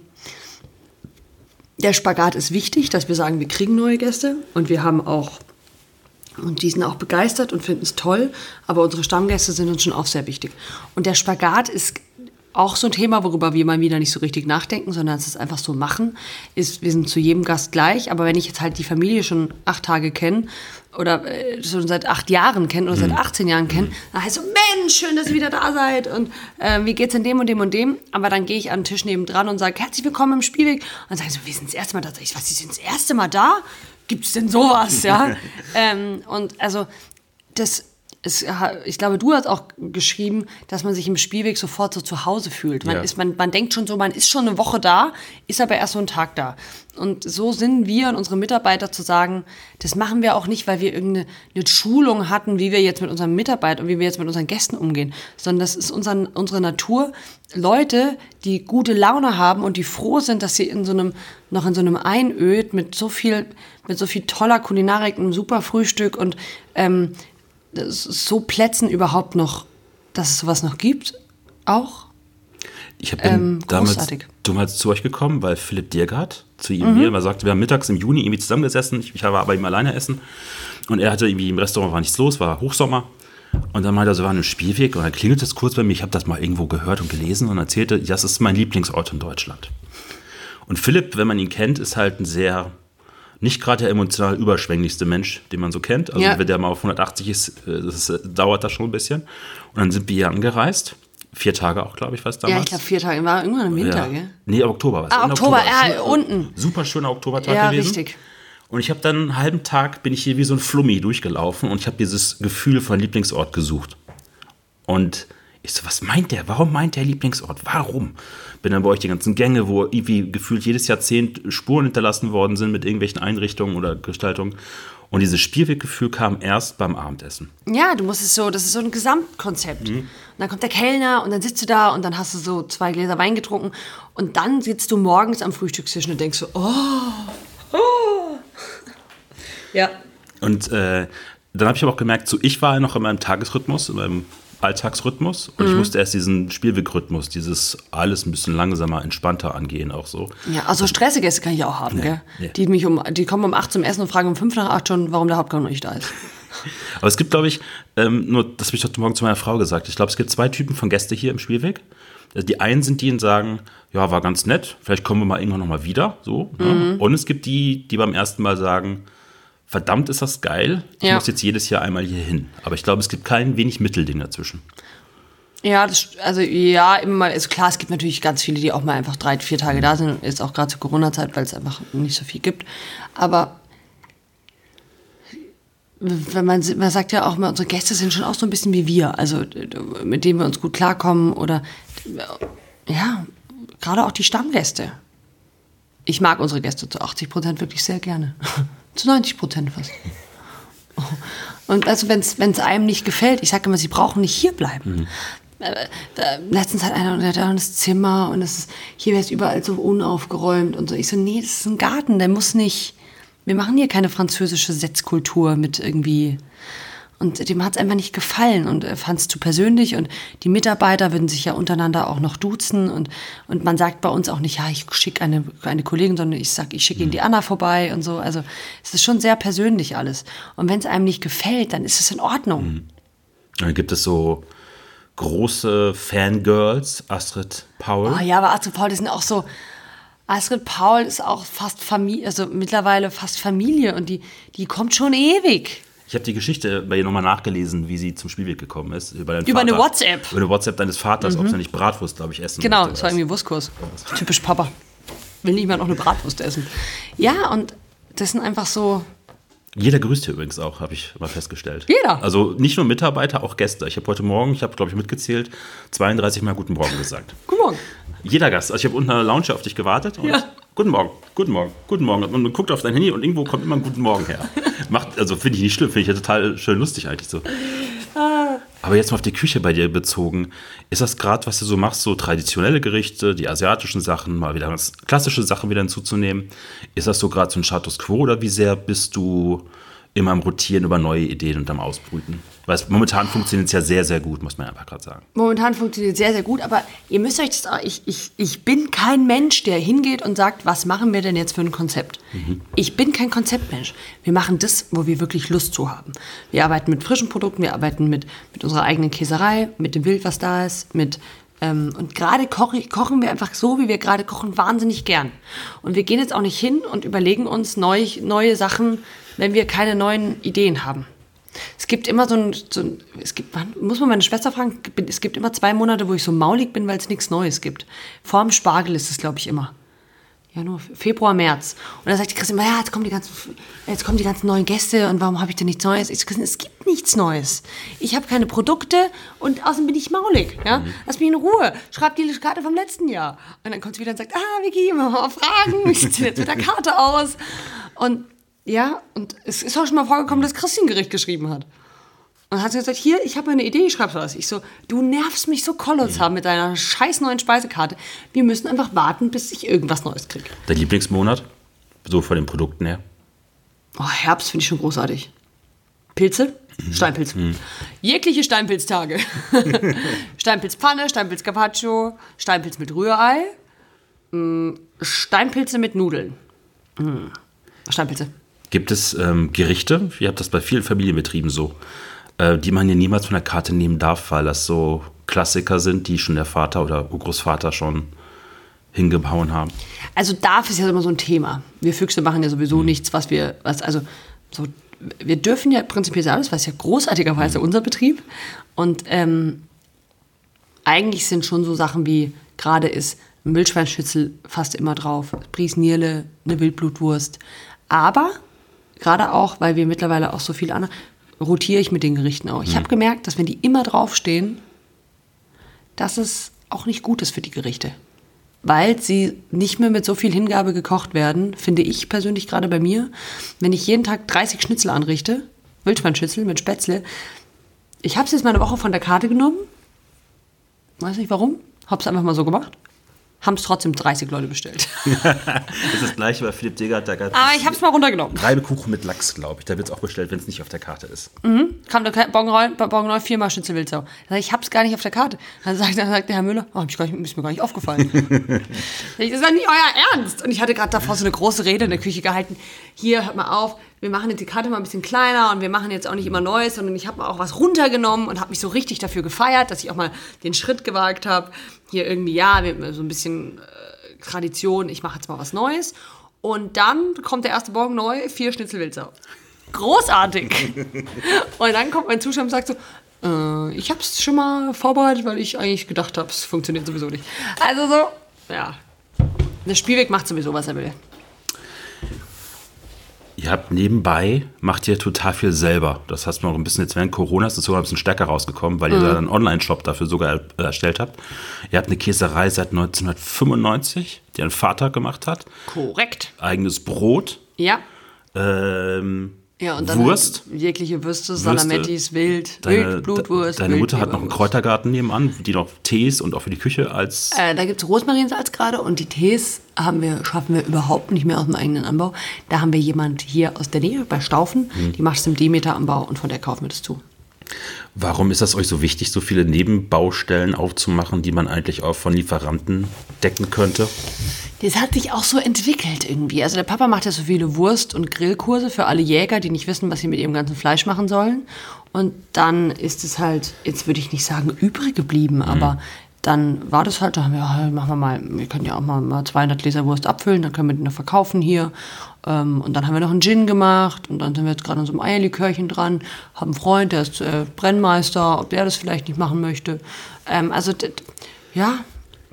der Spagat ist wichtig, dass wir sagen, wir kriegen neue Gäste und wir haben auch, und die sind auch begeistert und finden es toll, aber unsere Stammgäste sind uns schon auch sehr wichtig. Und der Spagat ist auch so ein Thema, worüber wir mal wieder nicht so richtig nachdenken, sondern es ist einfach so machen, ist, wir sind zu jedem Gast gleich, aber wenn ich jetzt halt die Familie schon acht Tage kenne oder äh, schon seit acht Jahren kenne oder mhm. seit 18 Jahren kenne, dann heißt so, Mensch, schön, dass ihr wieder da seid. Und äh, wie geht's in dem und dem und dem, aber dann gehe ich an den Tisch nebendran und sage, herzlich willkommen im Spielweg. Und dann sage ich so, wir sind das erste Mal da, ich was, Sie sind das erste Mal da? Gibt es denn sowas, ja? *laughs* ähm, und also das es, ich glaube, du hast auch geschrieben, dass man sich im Spielweg sofort so zu Hause fühlt. Man, Ja. ist, man, man denkt schon so, man ist schon eine Woche da, ist aber erst so einen Tag da. Und so sind wir und unsere Mitarbeiter zu sagen, das machen wir auch nicht, weil wir irgendeine eine Schulung hatten, wie wir jetzt mit unseren Mitarbeitern und wie wir jetzt mit unseren Gästen umgehen, sondern das ist unser, unsere Natur. Leute, die gute Laune haben und die froh sind, dass sie in so einem, noch in so einem Einöd mit so viel, mit so viel toller Kulinarik, einem super Frühstück und ähm, so Plätzen überhaupt noch, dass es sowas noch gibt, auch. Ich bin Ähm, damals, großartig. Mhm. damals zu euch gekommen, weil Philipp Diergard zu ihm mir, er sagte, wir haben mittags im Juni irgendwie zusammengesessen, ich, ich war bei ihm alleine essen und er hatte irgendwie im Restaurant war nichts los, war Hochsommer und dann meinte er, so, wir waren im Spielweg und dann klingelt es kurz bei mir, ich habe das mal irgendwo gehört und gelesen und erzählte, das ist mein Lieblingsort in Deutschland. Und Philipp, wenn man ihn kennt, ist halt ein sehr, nicht gerade der emotional überschwänglichste Mensch, den man so kennt. Also Ja. wenn der mal auf 180 ist, äh, das ist, dauert das schon ein bisschen. Und dann sind wir hier angereist. Vier Tage auch, glaube ich, was damals. Ja, ich glaube vier Tage, war irgendwann im Winter, Ja. gell? Nee, Oktober war es. Ah, Ende Oktober, ja, unten. Super schöner Oktobertag Ja, gewesen. richtig. Und ich habe dann einen halben Tag, bin ich hier wie so ein Flummi durchgelaufen und ich habe dieses Gefühl von Lieblingsort gesucht. Und ich so, was meint der? Warum meint der Lieblingsort? Warum? Bin dann bei euch die ganzen Gänge, wo irgendwie gefühlt jedes Jahrzehnt Spuren hinterlassen worden sind mit irgendwelchen Einrichtungen oder Gestaltungen. Und dieses Spielweggefühl kam erst beim Abendessen. Ja, du musst es so, das ist so ein Gesamtkonzept. Mhm. Und dann kommt der Kellner und dann sitzt du da und dann hast du so zwei Gläser Wein getrunken und dann sitzt du morgens am Frühstückstisch und denkst so, oh, oh. *laughs* Ja. Und äh, dann habe ich aber auch gemerkt, so ich war noch in meinem Tagesrhythmus, in meinem Alltagsrhythmus und ich Mhm. musste erst diesen Spielwegrhythmus, dieses alles ein bisschen langsamer, entspannter angehen auch so. Ja, also Stressegäste kann ich auch haben, gell? nee. Die, mich um, die kommen um 8 zum Essen und fragen um 5 nach 8 schon, warum der Hauptgang noch nicht da ist. *laughs* Aber es gibt, glaube ich, ähm, nur, das habe ich heute Morgen zu meiner Frau gesagt, ich glaube, es gibt zwei Typen von Gäste hier im Spielweg. Also Die einen sind die, die sagen, ja, war ganz nett, vielleicht kommen wir mal irgendwann noch mal wieder, so. Mhm. Ne? Und es gibt die, die beim ersten Mal sagen, verdammt ist das geil, ich Ja. muss jetzt jedes Jahr einmal hier hin. Aber ich glaube, es gibt kein wenig Mittelding dazwischen. Ja, das, also ja, immer mal, ist klar, es gibt natürlich ganz viele, die auch mal einfach drei, vier Tage da sind, ist auch gerade zur Corona-Zeit, weil es einfach nicht so viel gibt. Aber wenn man, man sagt ja auch mal, unsere Gäste sind schon auch so ein bisschen wie wir, also mit denen wir uns gut klarkommen oder ja, gerade auch die Stammgäste. Ich mag unsere Gäste zu 80 Prozent wirklich sehr gerne. *laughs* zu 90 Prozent fast. Und also wenn es einem nicht gefällt, ich sage immer, sie brauchen nicht hier bleiben. Äh, letztens hat einer da das Zimmer und es ist, hier wäre es überall so unaufgeräumt und so. Ich so, nee, das ist ein Garten, der muss nicht. Wir machen hier keine französische Setzkultur mit irgendwie. Und dem hat es einfach nicht gefallen und er fand es zu persönlich und die Mitarbeiter würden sich ja untereinander auch noch duzen und, und man sagt bei uns auch nicht, ja, ich schicke eine, eine Kollegin, sondern ich sage, ich schicke Ihnen die Anna vorbei und so. Also es ist schon sehr persönlich alles. Und wenn es einem nicht gefällt, dann ist es in Ordnung. Dann gibt es so große Fangirls, Astrid Paul. Oh ja, aber Astrid Paul, die sind auch so. Astrid Paul ist auch fast Familie, also mittlerweile fast Familie und die, die kommt schon ewig. Ich habe die Geschichte bei ihr nochmal nachgelesen, wie sie zum Spielweg gekommen ist. Über, Über eine. WhatsApp. Mhm. Über eine WhatsApp deines Vaters, ob sie nicht Bratwurst, glaube ich, essen Genau, das war irgendwie Wurstkurs. Typisch Papa. Will nicht mal noch eine Bratwurst essen. Ja, und das sind einfach so. Jeder grüßt hier übrigens auch, habe ich mal festgestellt. Jeder? Also nicht nur Mitarbeiter, auch Gäste. Ich habe heute Morgen, ich habe glaube ich mitgezählt, 32 Mal Guten Morgen gesagt. Guten Morgen. Jeder Gast. Also ich habe unten in der Lounge auf dich gewartet und Ja. Guten Morgen, guten Morgen, guten Morgen. Und man guckt auf dein Handy und irgendwo kommt immer ein Guten Morgen her. Macht, also finde ich nicht schlimm, finde ich ja total schön lustig eigentlich so. Aber jetzt mal auf die Küche bei dir bezogen. Ist das gerade, was du so machst, so traditionelle Gerichte, die asiatischen Sachen, mal wieder klassische Sachen wieder hinzuzunehmen? Ist das so gerade so ein Status quo oder wie sehr bist du immer am Rotieren über neue Ideen und am Ausbrüten? Weil es momentan funktioniert es ja sehr, sehr gut, muss man einfach gerade sagen. Momentan funktioniert sehr, sehr gut, aber ihr müsst euch das auch, ich, ich, ich bin kein Mensch, der hingeht und sagt, was machen wir denn jetzt für ein Konzept? Ich bin kein Konzeptmensch. Wir machen das, wo wir wirklich Lust zu haben. Wir arbeiten mit frischen Produkten, wir arbeiten mit, mit unserer eigenen Käserei, mit dem Wild, was da ist, mit ähm, und gerade koche, kochen wir einfach so, wie wir gerade kochen, wahnsinnig gern. Und wir gehen jetzt auch nicht hin und überlegen uns neu, neue Sachen, wenn wir keine neuen Ideen haben. Es gibt immer so ein, so ein es gibt, muss man meine Schwester fragen, es gibt immer zwei Monate, wo ich so maulig bin, weil es nichts Neues gibt. Vorm Spargel ist es, glaube ich, immer. Januar, Februar, März. Und dann sagt die Christine, ja, jetzt kommen die ganzen, jetzt kommen die ganzen neuen Gäste und warum habe ich denn nichts Neues? Ich Christine, es gibt nichts Neues. Ich habe keine Produkte und außerdem bin ich maulig. Ja? Mhm. Lass mich in Ruhe. Schreib die Karte vom letzten Jahr. Und dann kommt sie wieder und sagt, ah, Vicky, mal fragen. Ich ziehe jetzt mit der Karte aus. Und ja, und es ist auch schon mal vorgekommen, dass Christine Gericht geschrieben hat. Und hat sie gesagt, hier, ich habe eine Idee, ich schreibe was. Ich so, du nervst mich so kolossal mit deiner scheiß neuen Speisekarte. Wir müssen einfach warten, bis ich irgendwas Neues kriege. Dein Lieblingsmonat? So von den Produkten her? Oh, Herbst finde ich schon großartig. Pilze? Mhm. Steinpilz. Mhm. Jegliche Steinpilztage. *laughs* Steinpilzpfanne, Steinpilz Carpaccio, Steinpilz mit Rührei, mm, Steinpilze mit Nudeln. Mm. Steinpilze. Gibt es ähm, Gerichte, ihr habt das bei vielen Familienbetrieben so, äh, die man ja niemals von der Karte nehmen darf, weil das so Klassiker sind, die schon der Vater oder Großvater schon hingehauen haben? Also darf ist ja immer so ein Thema. Wir Füchse machen ja sowieso mhm. nichts, was wir, was, also so, wir dürfen ja prinzipiell alles, was ja großartigerweise mhm. unser Betrieb. Und ähm, eigentlich sind schon so Sachen wie gerade ist ein Wildschweinschützel fast immer drauf, Briesnierle, eine Wildblutwurst. Aber gerade auch, weil wir mittlerweile auch so viel andere, rotiere ich mit den Gerichten auch. Ich mhm. habe gemerkt, dass wenn die immer draufstehen, dass es auch nicht gut ist für die Gerichte. Weil sie nicht mehr mit so viel Hingabe gekocht werden, finde ich persönlich gerade bei mir. Wenn ich jeden Tag 30 Schnitzel anrichte, Wildschweinschnitzel mit Spätzle, ich habe es jetzt mal eine Woche von der Karte genommen. Weiß nicht warum. Habe es einfach mal so gemacht haben es trotzdem 30 Leute bestellt. *laughs* das ist das gleiche bei Philipp Degert. Da Aber ah, ich habe es mal runtergenommen. Reibekuchen mit Lachs, glaube ich. Da wird es auch bestellt, wenn es nicht auf der Karte ist. Mhm. Kam der Bongenroll viermal Schnitzelwildsau. Ich habe es gar nicht auf der Karte. Dann sagt, dann sagt der Herr Müller, oh, ist mir gar nicht aufgefallen. *laughs* das ist ja nicht euer Ernst. Und ich hatte gerade davor so eine große Rede in der Küche gehalten. Hier, hört mal auf, wir machen jetzt die Karte mal ein bisschen kleiner und wir machen jetzt auch nicht immer Neues, sondern ich habe auch was runtergenommen und habe mich so richtig dafür gefeiert, dass ich auch mal den Schritt gewagt habe. Hier irgendwie, ja, so ein bisschen äh, Tradition, ich mache jetzt mal was Neues. Und dann kommt der erste Morgen neu, vier Schnitzelwildsau. Großartig! *laughs* und dann kommt mein Zuschauer und sagt so, äh, ich habe es schon mal vorbereitet, weil ich eigentlich gedacht habe, es funktioniert sowieso nicht. Also so, ja. Der Spielweg macht sowieso, was er will. Ihr habt nebenbei, macht ihr total viel selber. Das heißt noch ein bisschen jetzt während Corona ist es sogar ein bisschen stärker rausgekommen, weil mhm. ihr da einen Online-Shop dafür sogar erstellt habt. Ihr habt eine Käserei seit 1995, die ein Vater gemacht hat. Korrekt. Eigenes Brot. Ja. Ähm, ja, und dann Wurst. Halt jegliche Würste, Salamettis, Wild, deine, Wild, Blutwurst. Deine Mutter hat noch einen Kräutergarten nebenan, die noch Tees und auch für die Küche als. Äh, da gibt es Rosmarinsalz gerade und die Tees haben wir, schaffen wir überhaupt nicht mehr aus dem eigenen Anbau. Da haben wir jemand hier aus der Nähe bei Staufen, hm. die macht es im Demeter-Anbau und von der kaufen wir das zu. Warum ist das euch so wichtig, so viele Nebenbaustellen aufzumachen, die man eigentlich auch von Lieferanten decken könnte? Das hat sich auch so entwickelt irgendwie. Also der Papa macht ja so viele Wurst- und Grillkurse für alle Jäger, die nicht wissen, was sie mit ihrem ganzen Fleisch machen sollen. Und dann ist es halt, jetzt würde ich nicht sagen übrig geblieben, mhm. aber dann war das halt, da haben wir, machen wir mal, wir können ja auch mal, mal 200 Gläser Wurst abfüllen, dann können wir die noch verkaufen hier. Ähm, und dann haben wir noch einen Gin gemacht und dann sind wir jetzt gerade an so einem Eierlikörchen dran, haben einen Freund, der ist äh, Brennmeister, ob der das vielleicht nicht machen möchte. Ähm, also, ja,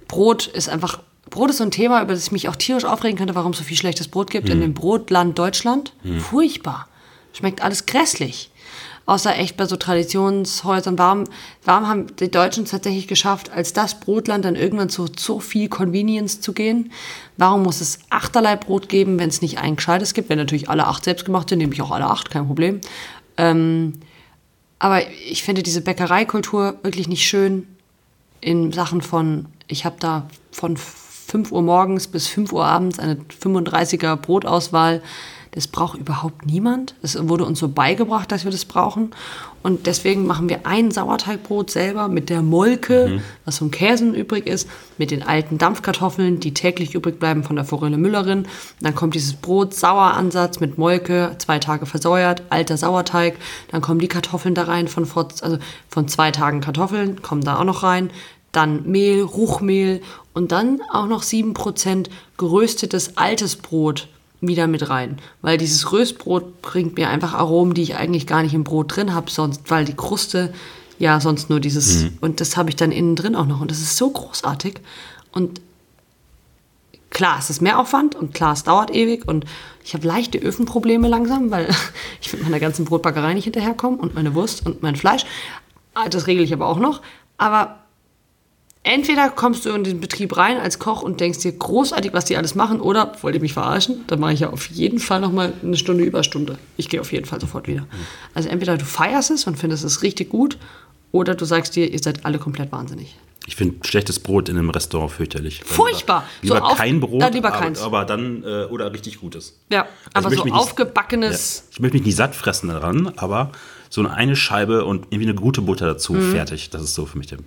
Brot ist einfach Brot ist so ein Thema, über das ich mich auch tierisch aufregen könnte, warum es so viel schlechtes Brot gibt mhm. in dem Brotland Deutschland. Mhm. Furchtbar. Schmeckt alles grässlich. Außer echt bei so Traditionshäusern. Warum, warum haben die Deutschen es tatsächlich geschafft, als das Brotland dann irgendwann zu so viel Convenience zu gehen? Warum muss es achterlei Brot geben, wenn es nicht ein gescheites gibt? Wenn natürlich alle acht selbst gemacht sind, nehme ich auch alle acht, kein Problem. Ähm, aber ich finde diese Bäckereikultur wirklich nicht schön in Sachen von, ich habe da von 5 Uhr morgens bis 5 Uhr abends eine 35er Brotauswahl. Das braucht überhaupt niemand. Es wurde uns so beigebracht, dass wir das brauchen. Und deswegen machen wir ein Sauerteigbrot selber mit der Molke, mhm. was vom Käsen übrig ist, mit den alten Dampfkartoffeln, die täglich übrig bleiben von der Forelle Müllerin. Dann kommt dieses Brot, Saueransatz mit Molke, zwei Tage versäuert, alter Sauerteig. Dann kommen die Kartoffeln da rein von, vor, also von zwei Tagen Kartoffeln, kommen da auch noch rein dann Mehl, Ruchmehl und dann auch noch 7% geröstetes altes Brot wieder mit rein. Weil dieses Röstbrot bringt mir einfach Aromen, die ich eigentlich gar nicht im Brot drin habe, sonst, weil die Kruste ja sonst nur dieses, mhm. und das habe ich dann innen drin auch noch. Und das ist so großartig. Und klar, es ist mehr Aufwand und klar, es dauert ewig und ich habe leichte Öfenprobleme langsam, weil *laughs* ich mit meiner ganzen Brotbackerei nicht hinterherkomme und meine Wurst und mein Fleisch. Ah, das regle ich aber auch noch. Aber entweder kommst du in den Betrieb rein als Koch und denkst dir großartig, was die alles machen, oder wollt ihr mich verarschen? Dann mache ich ja auf jeden Fall nochmal eine Stunde Überstunde. Ich gehe auf jeden Fall sofort wieder. Also entweder du feierst es und findest es richtig gut, oder du sagst dir, ihr seid alle komplett wahnsinnig. Ich finde schlechtes Brot in einem Restaurant fürchterlich. Furchtbar. Lieber, So auf- kein Brot, dann lieber keins. Aber, aber dann, äh, oder richtig gutes. Ja, Also aber so nicht- aufgebackenes. Ja. Ich möchte mich nicht satt fressen daran, aber so eine Scheibe und irgendwie eine gute Butter dazu, Mhm. fertig. Das ist so für mich. der-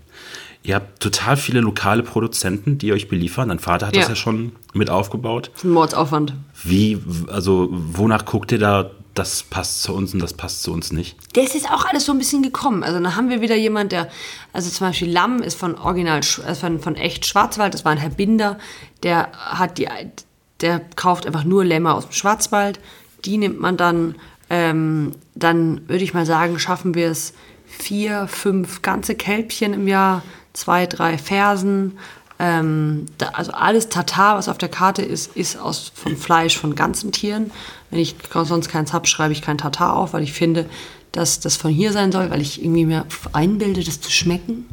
Ihr habt total viele lokale Produzenten, die euch beliefern. Dein Vater hat das Ja. ja schon mit aufgebaut. Ein Mordsaufwand. Wie, also wonach guckt ihr da, das passt zu uns und das passt zu uns nicht? Das ist auch alles so ein bisschen gekommen. Also dann haben wir wieder jemand, der, also zum Beispiel Lamm ist von Original, äh, von, von echt Schwarzwald, das war ein Herr Binder, der hat die, der kauft einfach nur Lämmer aus dem Schwarzwald. Die nimmt man dann, ähm, dann würde ich mal sagen, schaffen wir es vier, fünf ganze Kälbchen im Jahr, zwei, drei Fersen. Ähm, da, also alles Tatar, was auf der Karte ist, ist aus, vom Fleisch von ganzen Tieren. Wenn ich sonst keins habe, schreibe ich kein Tatar auf, weil ich finde, dass das von hier sein soll, weil ich irgendwie mir einbilde, das zu schmecken.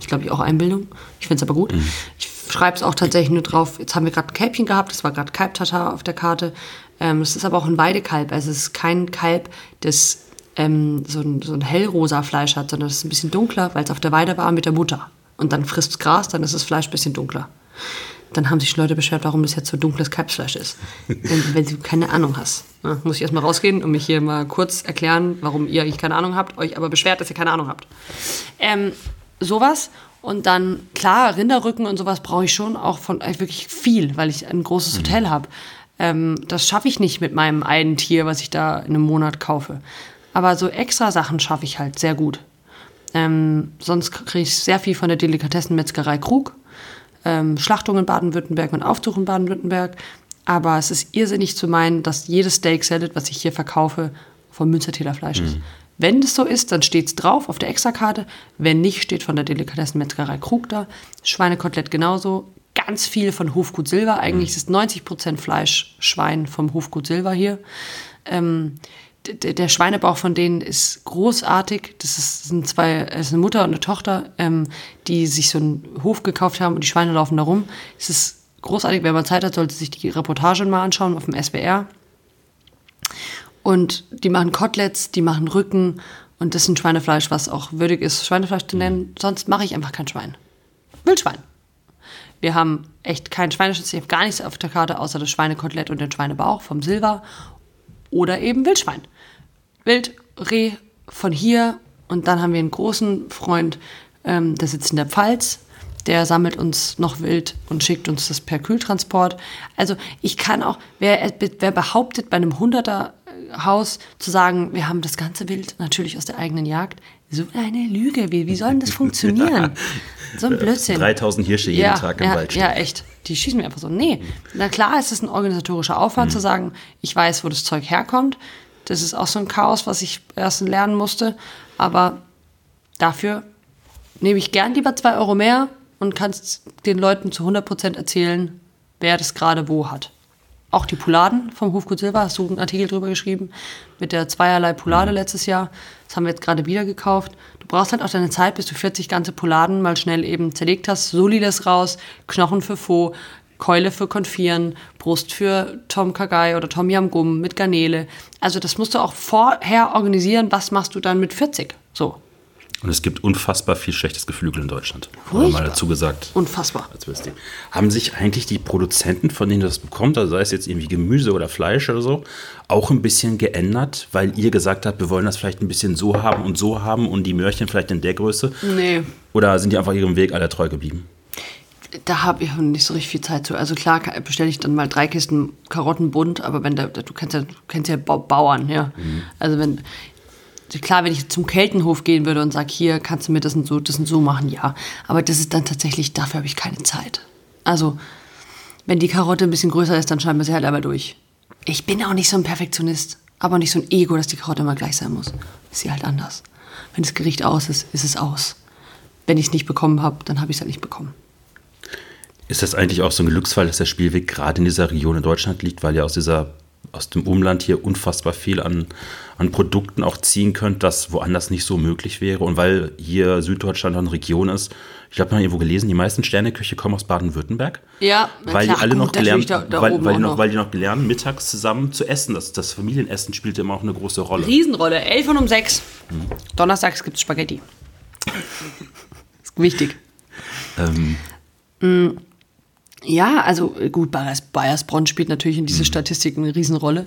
Ich glaube, ich auch Einbildung. Ich finde es aber gut. Ich schreibe es auch tatsächlich nur drauf. Jetzt haben wir gerade ein Kälbchen gehabt, das war gerade Kalbtatar auf der Karte. Ähm, das ist aber auch ein Weidekalb. Also es ist kein Kalb, das ähm, so, ein, so ein hellrosa Fleisch hat, sondern es ist ein bisschen dunkler, weil es auf der Weide war mit der Mutter. Und dann frisst es Gras, dann ist das Fleisch ein bisschen dunkler. Dann haben sich Leute beschwert, warum das jetzt so dunkles Kalbsfleisch ist. *laughs* wenn, wenn du keine Ahnung hast. Ja, muss ich erstmal rausgehen und mich hier mal kurz erklären, warum ihr eigentlich keine Ahnung habt, euch aber beschwert, dass ihr keine Ahnung habt. Ähm, sowas. Und dann, klar, Rinderrücken und sowas brauche ich schon auch von äh, wirklich viel, weil ich ein großes Hotel habe. Ähm, das schaffe ich nicht mit meinem einen Tier, was ich da in einem Monat kaufe. Aber so extra Sachen schaffe ich halt sehr gut. Ähm, sonst kriege ich sehr viel von der Delikatessenmetzgerei Krug. Ähm, Schlachtung in Baden-Württemberg und Aufzug in Baden-Württemberg. Aber es ist irrsinnig zu meinen, dass jedes Steak Salad, was ich hier verkaufe, vom Münstertäler Fleisch ist. Wenn das so ist, dann steht es drauf auf der Extrakarte. Wenn nicht, steht von der Delikatessenmetzgerei Krug da. Schweinekotelett genauso. Ganz viel von Hofgut Silber. Eigentlich ist 90% Fleisch Schwein vom Hofgut Silber hier. Ähm, der Schweinebauch von denen ist großartig. Das, ist, das sind zwei, es ist eine Mutter und eine Tochter, ähm, die sich so einen Hof gekauft haben und die Schweine laufen da rum. Es ist großartig, wenn man Zeit hat, sollte sich die Reportage mal anschauen auf dem SWR. Und die machen Koteletts, die machen Rücken und das ist ein Schweinefleisch, was auch würdig ist, Schweinefleisch zu nennen. Sonst mache ich einfach kein Schwein. Wildschwein. Wir haben echt keinen Schweineschnitzel, ich habe gar nichts auf der Karte, außer das Schweinekotelett und den Schweinebauch vom Silber oder eben Wildschwein. Wild, Reh von hier und dann haben wir einen großen Freund, ähm, der sitzt in der Pfalz, der sammelt uns noch Wild und schickt uns das per Kühltransport. Also ich kann auch, wer, wer behauptet bei einem 100er Haus zu sagen, wir haben das ganze Wild natürlich aus der eigenen Jagd, so eine Lüge, wie, wie soll denn das *laughs* funktionieren? So ein Blödsinn. 3000 Hirsche jeden ja, Tag im ja, Wald stehen. Ja, echt. Die schießen mir einfach so. Nee, na klar ist es ein organisatorischer Aufwand zu sagen, ich weiß, wo das Zeug herkommt. Das ist auch so ein Chaos, was ich erst lernen musste. Aber dafür nehme ich gern lieber zwei Euro mehr und kann den Leuten zu 100% erzählen, wer das gerade wo hat. Auch die Pouladen vom Hofgut Silber, hast du einen Artikel drüber geschrieben, mit der zweierlei Poulade letztes Jahr. Das haben wir jetzt gerade wieder gekauft. Du brauchst halt auch deine Zeit, bis du 40 ganze Pouladen mal schnell eben zerlegt hast. Solides raus, Knochen für Faux, Keule für Konfieren, Brust für Tom Kagai oder Tom Yam Gum mit Garnele. Also das musst du auch vorher organisieren, was machst du dann mit 40. So, Und es gibt unfassbar viel schlechtes Geflügel in Deutschland. Furchtbar. mal dazu gesagt. unfassbar. Als. Haben sich eigentlich die Produzenten, von denen das bekommt, also sei es jetzt irgendwie Gemüse oder Fleisch oder so, auch ein bisschen geändert, weil ihr gesagt habt, wir wollen das vielleicht ein bisschen so haben und so haben und die Möhrchen vielleicht in der Größe? Nee, Oder sind die einfach ihrem Weg alle treu geblieben? Da habe ich nicht so richtig viel Zeit zu. Also klar bestelle ich dann mal drei Kisten Karotten bunt, aber wenn da, du kennst ja, du kennst ja Bau- Bauern, ja. Also wenn klar, wenn ich zum Keltenhof gehen würde und sage, hier kannst du mir das und so, das und so machen, ja. Aber das ist dann tatsächlich, dafür habe ich keine Zeit. Also wenn die Karotte ein bisschen größer ist, dann schneiden wir sie halt einmal durch. Ich bin auch nicht so ein Perfektionist, aber nicht so ein Ego, dass die Karotte immer gleich sein muss. Ist sie halt anders. Wenn das Gericht aus ist, ist es aus. Wenn ich es nicht bekommen habe, dann habe ich es halt nicht bekommen. Ist das eigentlich auch so ein Glücksfall, dass der Spielweg gerade in dieser Region in Deutschland liegt, weil ihr aus dieser aus dem Umland hier unfassbar viel an, an Produkten auch ziehen könnt, das woanders nicht so möglich wäre. Und weil hier Süddeutschland eine Region ist, ich habe mal irgendwo gelesen, die meisten Sterneköche kommen aus Baden-Württemberg. Ja, weil klar, die alle gut, noch gelernt, da, da weil, die noch, noch. weil die noch gelernt, mittags zusammen zu essen. Das, das Familienessen spielte immer auch eine große Rolle. Riesenrolle, 11 und um 6. Mhm. Donnerstags gibt es Spaghetti. *laughs* ist wichtig. Ähm, Ja, also äh, gut, Bayers, Bayersbronn spielt natürlich Mhm. in diese Statistik eine Riesenrolle.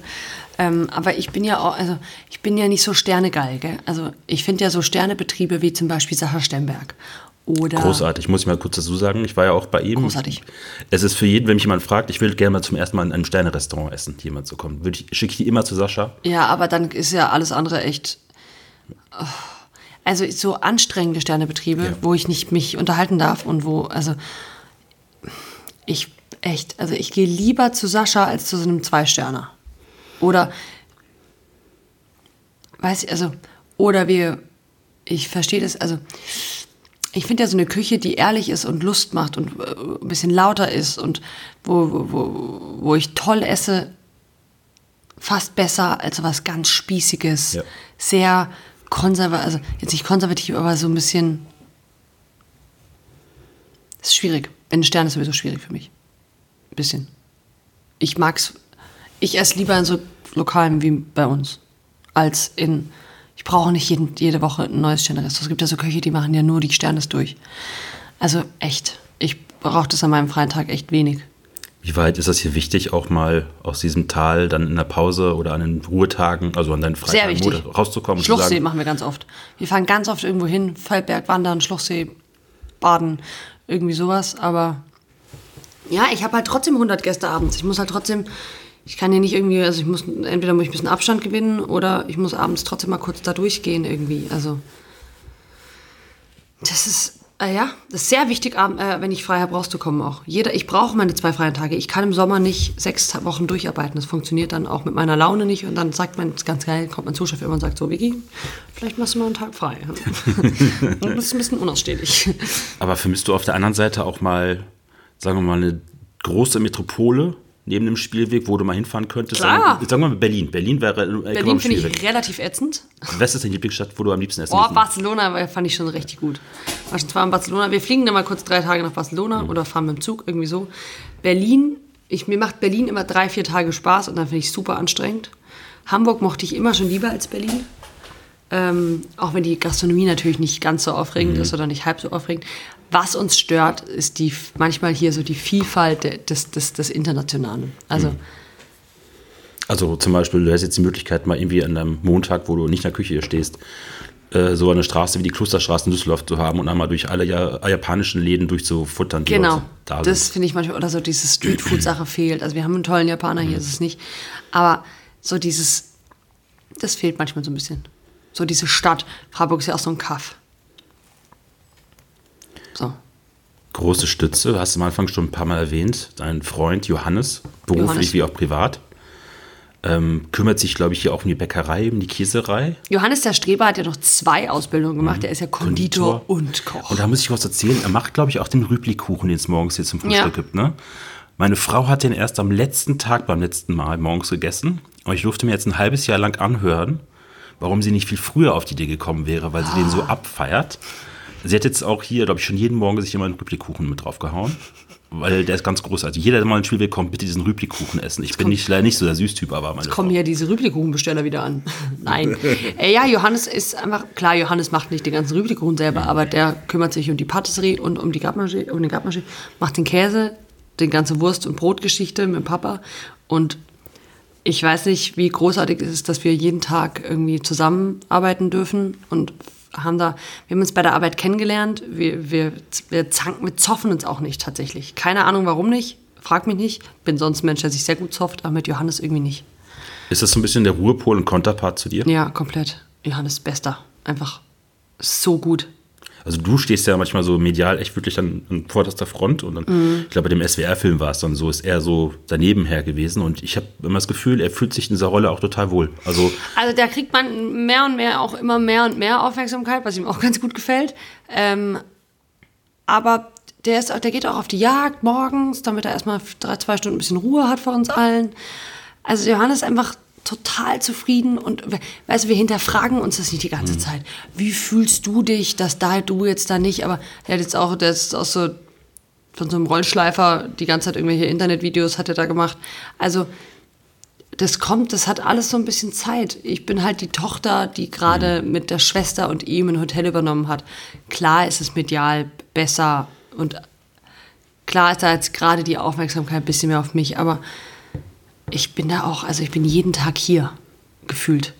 Ähm, aber ich bin ja auch, also ich bin ja nicht so sternegeil, gell? Also ich finde ja so Sternebetriebe wie zum Beispiel Sacher Stemberg. Oder Großartig, muss ich mal kurz dazu sagen. Ich war ja auch bei ihm. Großartig. Es ist für jeden, wenn mich jemand fragt, ich will gerne mal zum ersten Mal in einem Sterne-Restaurant essen, jemand zu kommen. Würde ich, schicke ich die immer zu Sascha. Ja, aber dann ist ja alles andere echt. oh. Also so anstrengende Sternebetriebe, Ja. wo ich nicht mich unterhalten darf und wo, also ich echt, also ich gehe lieber zu Sascha als zu so einem Zwei-Sterner. Oder weiß ich, also, oder wir, ich verstehe das, also ich finde ja so eine Küche, die ehrlich ist und Lust macht und äh, ein bisschen lauter ist und wo, wo, wo, wo ich toll esse, fast besser als was ganz Spießiges. Ja. Sehr konservativ, also jetzt nicht konservativ, aber so ein bisschen. Das ist schwierig. Ein Stern ist sowieso schwierig für mich. Ein bisschen. Ich mag's. Ich esse lieber in so Lokalen wie bei uns. Als in. Ich brauche nicht jeden, jede Woche ein neues Sterne-Restaurant. Es gibt ja so Köche, die machen ja nur die Sternes durch. Also echt. Ich brauche das an meinem freien Tag echt wenig. Wie weit ist das hier wichtig, auch mal aus diesem Tal dann in der Pause oder an den Ruhetagen, also an deinen Freitagen rauszukommen und zu Schluchsee machen wir ganz oft. Wir fahren ganz oft irgendwo hin, Feldberg wandern, Schluchsee baden, irgendwie sowas. Aber ja, ich habe halt trotzdem 100 Gäste abends. Ich muss halt trotzdem, ich kann hier nicht irgendwie, also ich muss, entweder muss ich ein bisschen Abstand gewinnen oder ich muss abends trotzdem mal kurz da durchgehen irgendwie. Also das ist, äh, ja, das ist sehr wichtig, äh, wenn ich frei habe, rauszukommen auch. Jeder, ich brauche meine zwei freien Tage. Ich kann im Sommer nicht sechs Wochen durcharbeiten. Das funktioniert dann auch mit meiner Laune nicht. Und dann sagt man, das ist ganz geil, kommt mein Zuschauer immer und sagt so, Vicky, vielleicht machst du mal einen Tag frei. *laughs* das ist ein bisschen unausstehlich. aber vermisst du auf der anderen Seite auch mal, sagen wir mal, eine große Metropole neben dem Spielweg, wo du mal hinfahren könntest? Klar. Sagen, wir mal Berlin. Berlin wäre äh, Berlin finde ich relativ ätzend. Was ist deine Lieblingsstadt, wo du am liebsten essen Oh? Barcelona fand ich schon richtig gut. War schon zwar in Barcelona. Wir fliegen dann mal kurz drei Tage nach Barcelona oder fahren mit dem Zug, irgendwie so. Berlin, ich, mir macht Berlin immer drei, vier Tage Spaß und dann finde ich super anstrengend. Hamburg mochte ich immer schon lieber als Berlin. Ähm, auch wenn die Gastronomie natürlich nicht ganz so aufregend ist oder nicht halb so aufregend. Was uns stört, ist die manchmal hier so die Vielfalt de- des, des, des Internationalen. Also Also zum Beispiel, du hast jetzt die Möglichkeit, mal irgendwie an einem Montag, wo du nicht in der Küche hier stehst, äh, so eine Straße wie die Klosterstraße in Düsseldorf zu haben und einmal durch alle ja, japanischen Läden durchzufuttern, die Genau, da das finde ich manchmal, oder so diese Streetfood-Sache fehlt. Also wir haben einen tollen Japaner, hier ist es nicht. Aber so dieses, das fehlt manchmal so ein bisschen. So diese Stadt. Freiburg ist ja auch so ein Kaff. So. Große Stütze, du hast am Anfang schon ein paar Mal erwähnt, dein Freund Johannes, beruflich Johannes. wie auch privat, ähm, kümmert sich, glaube ich, hier auch um die Bäckerei, um die Käserei. Johannes der Streber hat ja noch zwei Ausbildungen gemacht. Er ist ja Konditor, Konditor. und Koch. Und da muss ich was erzählen. Er macht, glaube ich, auch den Rübli-Kuchen, den es morgens hier zum Frühstück Ja. gibt. Ne? Meine Frau hat den erst am letzten Tag beim letzten Mal morgens gegessen. Und ich durfte mir jetzt ein halbes Jahr lang anhören, warum sie nicht viel früher auf die Idee gekommen wäre, weil sie den Ah. so abfeiert. Sie hat jetzt auch hier, glaube ich, schon jeden Morgen sich immer einen Rübli-Kuchen mit draufgehauen. Weil der ist ganz großartig. Jeder, der mal ins Spiel will, kommt bitte diesen Rübli-Kuchen essen. Ich bin nicht, leider nicht so der Süßtyp, aber meine kommen hier diese Rüblikuchenbesteller wieder an. *laughs* Nein. äh, ja, Johannes ist einfach, klar, Johannes macht nicht den ganzen Rüblikuchen selber, aber der kümmert sich um die Patisserie und um die Gartmaché, um den Gartmaché, macht den Käse, die ganze Wurst- und Brotgeschichte mit Papa und ich weiß nicht, wie großartig es ist, dass wir jeden Tag irgendwie zusammenarbeiten dürfen und haben da, wir haben uns bei der Arbeit kennengelernt, wir, wir, wir zanken, wir zoffen uns auch nicht tatsächlich. Keine Ahnung warum nicht, frag mich nicht, bin sonst ein Mensch, der sich sehr gut zofft, aber mit Johannes irgendwie nicht. Ist das so ein bisschen der Ruhepol und Konterpart zu dir? Ja, komplett. Johannes Bester. Einfach so gut. Also du stehst ja manchmal so medial echt wirklich an, an vorderster Front und dann, Mhm. ich glaube, bei dem SWR-Film war es dann so, ist er so daneben her gewesen und ich habe immer das Gefühl, er fühlt sich in dieser Rolle auch total wohl. Also Also da kriegt man mehr und mehr auch immer mehr und mehr Aufmerksamkeit, was ihm auch ganz gut gefällt. Ähm, aber der, ist, der geht auch auf die Jagd morgens, damit er erstmal drei, zwei Stunden ein bisschen Ruhe hat vor uns allen. Also Johannes ist einfach total zufrieden und weißt du, wir hinterfragen uns das nicht die ganze mhm. Zeit. Wie fühlst du dich, dass da du jetzt da nicht, aber der hat jetzt auch, der ist auch so von so einem Rollschleifer die ganze Zeit irgendwelche Internetvideos hat er da gemacht. Also das kommt, das hat alles so ein bisschen Zeit. Ich bin halt die Tochter, die gerade mhm. mit der Schwester und ihm ein Hotel übernommen hat. Klar ist es medial besser und klar ist da jetzt gerade die Aufmerksamkeit ein bisschen mehr auf mich, aber ich bin da auch, also ich bin jeden Tag hier gefühlt.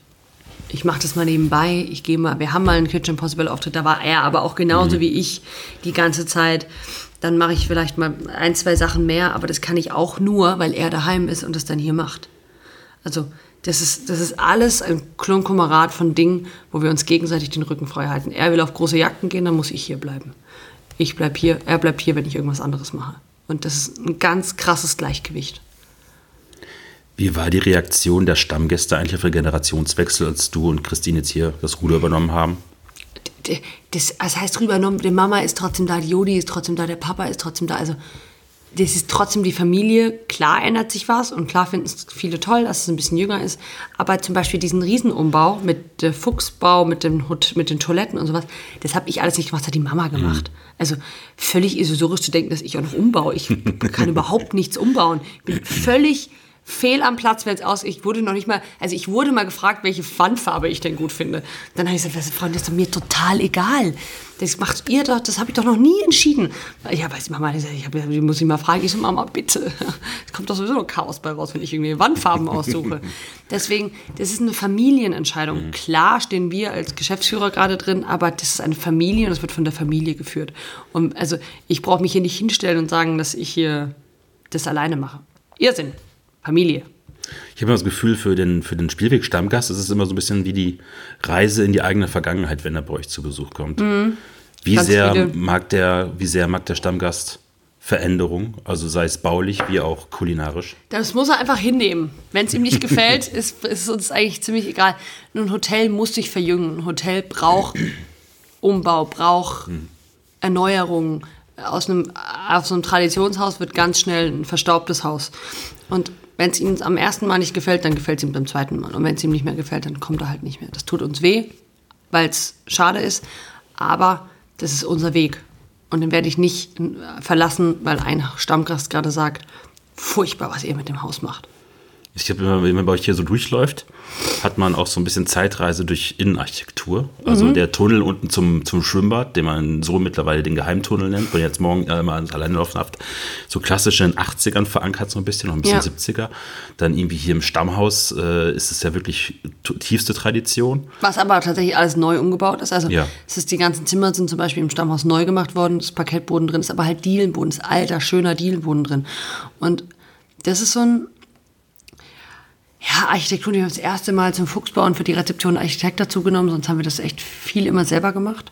Ich mache das mal nebenbei. Ich gehe mal, wir haben mal einen Kitchen Possible Auftritt, da war er aber auch genauso mhm. wie ich die ganze Zeit. Dann mache ich vielleicht mal ein, zwei Sachen mehr, aber das kann ich auch nur, weil er daheim ist und das dann hier macht. Also das ist, das ist alles ein Klonkomarat von Dingen, wo wir uns gegenseitig den Rücken frei halten. Er will auf große Jagden gehen, dann muss ich hier bleiben. Ich bleib hier, er bleibt hier, wenn ich irgendwas anderes mache. Und das ist ein ganz krasses Gleichgewicht. Wie war die Reaktion der Stammgäste eigentlich auf den Generationswechsel, als du und Christine jetzt hier das Ruder übernommen haben? Das, das heißt übernommen, die Mama ist trotzdem da, die Jodi ist trotzdem da, der Papa ist trotzdem da. Also das ist trotzdem die Familie. Klar ändert sich was und klar finden es viele toll, dass es ein bisschen jünger ist. Aber zum Beispiel diesen Riesenumbau mit dem Fuchsbau, mit, dem, mit den Toiletten und sowas, das habe ich alles nicht gemacht, das hat die Mama gemacht. Mhm. Also völlig illusorisch zu denken, dass ich auch noch umbaue. Ich kann *laughs* überhaupt nichts umbauen. Ich bin völlig fehl am Platz fällt aus. Ich wurde noch nicht mal, also ich wurde mal gefragt, welche Wandfarbe ich denn gut finde. Dann habe ich gesagt, Freunde, das ist mir total egal. Das macht ihr doch, das habe ich doch noch nie entschieden. Ja, weiß Mama, ich, hab, ich muss ich mal fragen, ich so, Mama, bitte. *laughs* Es kommt doch sowieso noch Chaos bei raus, wenn ich irgendwie Wandfarben aussuche. *laughs* Deswegen, das ist eine Familienentscheidung. Mhm. Klar stehen wir als Geschäftsführer gerade drin, aber das ist eine Familie und das wird von der Familie geführt. Und also ich brauche mich hier nicht hinstellen und sagen, dass ich hier das alleine mache. Irrsinn. Familie. Ich habe immer das Gefühl, für den, für den Spielweg-Stammgast ist es immer so ein bisschen wie die Reise in die eigene Vergangenheit, wenn er bei euch zu Besuch kommt. Mhm. Wie, sehr mag der, wie sehr mag der Stammgast Veränderung, also sei es baulich wie auch kulinarisch? Das muss er einfach hinnehmen. Wenn es ihm nicht gefällt, *laughs* ist, ist es uns eigentlich ziemlich egal. Ein Hotel muss sich verjüngen. Ein Hotel braucht Umbau, braucht hm. Erneuerung. Aus einem, aus einem Traditionshaus wird ganz schnell ein verstaubtes Haus. Und wenn es ihm am ersten Mal nicht gefällt, dann gefällt es ihm beim zweiten Mal. Und wenn es ihm nicht mehr gefällt, dann kommt er halt nicht mehr. Das tut uns weh, weil es schade ist, aber das ist unser Weg. Und den werde ich nicht verlassen, weil ein Stammgast gerade sagt, furchtbar, was ihr mit dem Haus macht. Ich habe, wenn man bei euch hier so durchläuft, hat man auch so ein bisschen Zeitreise durch Innenarchitektur. Also mhm. der Tunnel unten zum, zum Schwimmbad, den man so mittlerweile den Geheimtunnel nennt, wenn jetzt morgen äh, mal alleine laufen habt, so klassisch in den 80ern verankert, so ein bisschen, noch ein bisschen ja. 70er. Dann irgendwie hier im Stammhaus äh, ist es ja wirklich tiefste Tradition. Was aber tatsächlich alles neu umgebaut ist. Also ja. es ist die ganzen Zimmer sind zum Beispiel im Stammhaus neu gemacht worden, das Parkettboden drin ist aber halt Dielenboden, ist alter, schöner Dielenboden drin. Und das ist so ein ja, Architektur, die haben das erste Mal zum Fuchsbau und für die Rezeption Architekt dazu genommen, sonst haben wir das echt viel immer selber gemacht.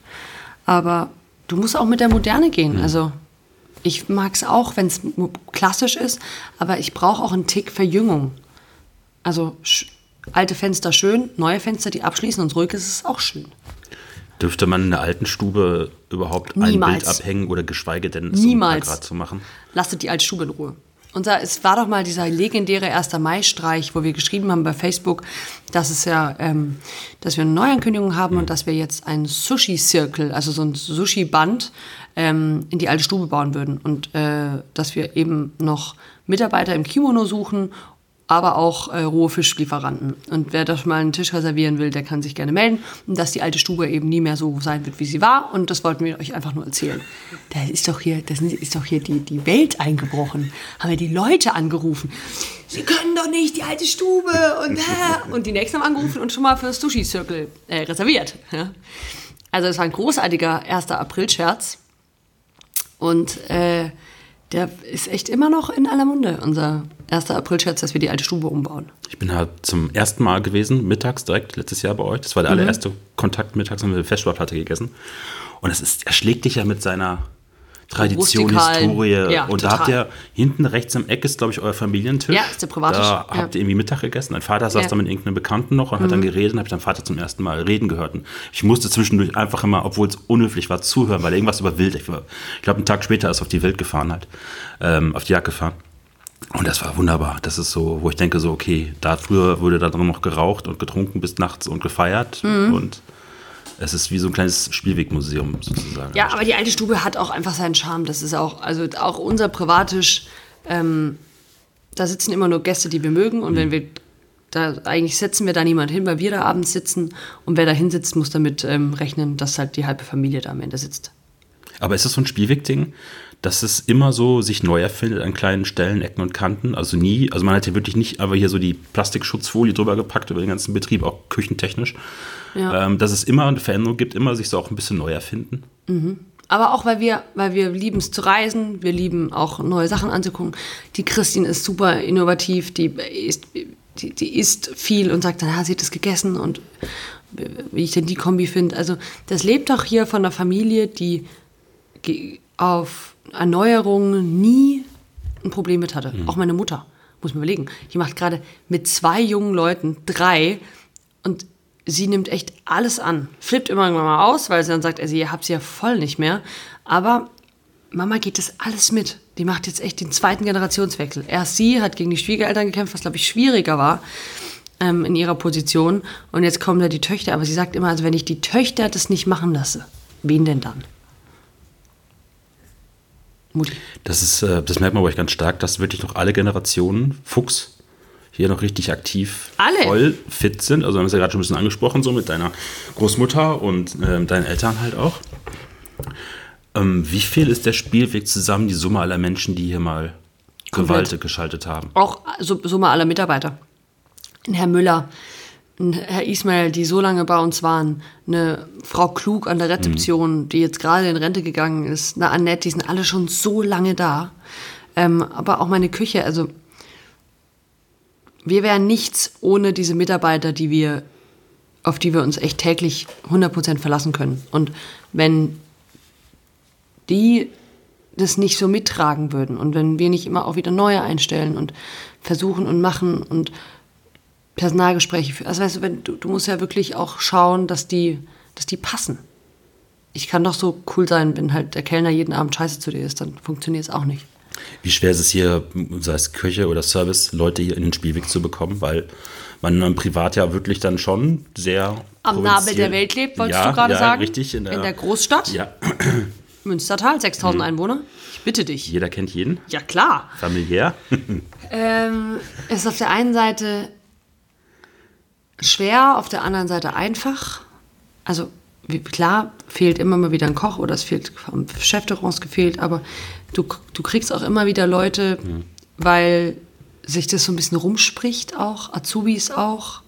Aber du musst auch mit der Moderne gehen. Mhm. Also ich mag es auch, wenn es klassisch ist, aber ich brauche auch einen Tick Verjüngung. Also alte Fenster schön, neue Fenster, die abschließen und ruhig ist es auch schön. Dürfte man in der alten Stube überhaupt Niemals. ein Bild abhängen oder geschweige denn so Niemals. zu machen? Lasst die alte Stube in Ruhe. Unser, es war doch mal dieser legendäre 1. Mai-Streich, wo wir geschrieben haben bei Facebook, dass es ja, ähm, dass wir eine Neuankündigung haben mhm. und dass wir jetzt ein Sushi-Circle, also so ein Sushi-Band, ähm, in die alte Stube bauen würden. Und äh, dass wir eben noch Mitarbeiter im Kimono suchen aber auch äh, rohe Fischlieferanten. Und wer doch mal einen Tisch reservieren will, der kann sich gerne melden. Und dass die alte Stube eben nie mehr so sein wird, wie sie war. Und das wollten wir euch einfach nur erzählen. Da ist doch hier, das ist doch hier die, die Welt eingebrochen. Haben wir die Leute angerufen. Sie können doch nicht die alte Stube und äh, und die nächsten haben angerufen und schon mal für das Sushi Circle äh, reserviert. Ja? Also es war ein großartiger 1. April-Scherz. Und äh, der ist echt immer noch in aller Munde, unser 1. April-Scherz, dass wir die alte Stube umbauen. Ich bin halt zum ersten Mal gewesen, mittags direkt, letztes Jahr bei euch. Das war der mhm. allererste Kontakt mittags, haben wir eine Festschwarplatte gegessen. Und es ist, er schlägt dich ja mit seiner Tradition, rustikalen- Historie. Ja, und da total. habt ihr hinten rechts am Eck ist, glaube ich, euer Familientisch. Ja, ist der Privatisch, Da ja. habt ihr irgendwie Mittag gegessen. Dein Vater saß Ja. Mhm. da mit irgendeinem Bekannten noch und hat dann geredet und habe ich deinen Vater zum ersten Mal reden gehört. Und ich musste zwischendurch einfach immer, obwohl es unhöflich war, zuhören, weil er irgendwas über Wild. Ich, war- ich glaube, einen Tag später ist er auf die Wild gefahren halt, ähm, auf die Jagd gefahren. Und das war wunderbar. Das ist so, wo ich denke so, okay, da früher wurde da drin noch geraucht und getrunken bis nachts und gefeiert. Mhm. Und es ist wie so ein kleines Spielwegmuseum sozusagen. Ja, aber die alte Stube hat auch einfach seinen Charme. Das ist auch, also auch unser Privatisch, ähm, da sitzen immer nur Gäste, die wir mögen. Und wenn wir, da eigentlich setzen wir da niemand hin, weil wir da abends sitzen. Und wer da hinsitzt, muss damit ähm, rechnen, dass halt die halbe Familie da am Ende sitzt. Aber ist das so ein Spielweg-Ding, dass es immer so sich neu erfindet an kleinen Stellen, Ecken und Kanten? Also nie, also man hat hier wirklich nicht aber hier so die Plastikschutzfolie drüber gepackt über den ganzen Betrieb, auch küchentechnisch. Ja. Ähm, dass es immer eine Veränderung gibt, immer sich so auch ein bisschen neu erfinden. Aber auch, weil wir, weil wir lieben es zu reisen, wir lieben auch neue Sachen anzugucken. Die Christine ist super innovativ, die isst, die, die isst viel und sagt dann, ah, sie hat das gegessen und wie ich denn die Kombi finde. Also das lebt auch hier von einer Familie, die auf Erneuerung nie ein Problem mit hatte. Auch meine Mutter, muss man überlegen. Die macht gerade mit zwei jungen Leuten drei und sie nimmt echt alles an. Flippt immer irgendwann mal aus, weil sie dann sagt, also ihr habt sie ja voll nicht mehr. Aber Mama geht das alles mit. Die macht jetzt echt den zweiten Generationswechsel. Erst sie hat gegen die Schwiegereltern gekämpft, was glaube ich schwieriger war ähm, in ihrer Position. Und jetzt kommen da die Töchter. Aber sie sagt immer, also wenn ich die Töchter das nicht machen lasse, wen denn dann? Mutti. Das, ist, äh, das merkt man bei euch ganz stark, dass wirklich noch alle Generationen Fuchs hier noch richtig aktiv Alle? voll fit sind. Also wir haben es ja gerade schon ein bisschen angesprochen, so mit deiner Großmutter und ähm, deinen Eltern halt auch. Ähm, wie viel ist der Spielweg zusammen, die Summe aller Menschen, die hier mal. Gewalt geschaltet haben? Auch so, Summe aller Mitarbeiter. Herr Müller, Herr Ismail, die so lange bei uns waren, eine Frau Klug an der Rezeption, die jetzt gerade in Rente gegangen ist, eine Annette, die sind alle schon so lange da. Ähm, aber auch meine Küche, also wir wären nichts ohne diese Mitarbeiter, die wir, auf die wir uns echt täglich 100% verlassen können. Und wenn die das nicht so mittragen würden und wenn wir nicht immer auch wieder neue einstellen und versuchen und machen und Personalgespräche führen. Also weißt du, wenn, du, du musst ja wirklich auch schauen, dass die, dass die passen. Ich kann doch so cool sein, wenn halt der Kellner jeden Abend scheiße zu dir ist, dann funktioniert es auch nicht. Wie schwer ist es hier, sei es Küche oder Service, Leute hier in den Spielweg zu bekommen, weil man im Privat ja wirklich dann schon sehr Am Nabel der Welt lebt, wolltest ja, du gerade ja, sagen? richtig. In der, in der Großstadt, ja, *clears throat* Münstertal, 6000 Einwohner. Ich bitte dich. jeder kennt jeden, Ja, klar. familiär. *laughs* Ähm, es ist auf der einen Seite schwer, auf der anderen Seite einfach. Also wie, klar, fehlt immer mal wieder ein Koch oder es fehlt vom Chefterrons gefehlt, aber du, du kriegst auch immer wieder Leute, weil sich das so ein bisschen rumspricht auch, Azubis auch.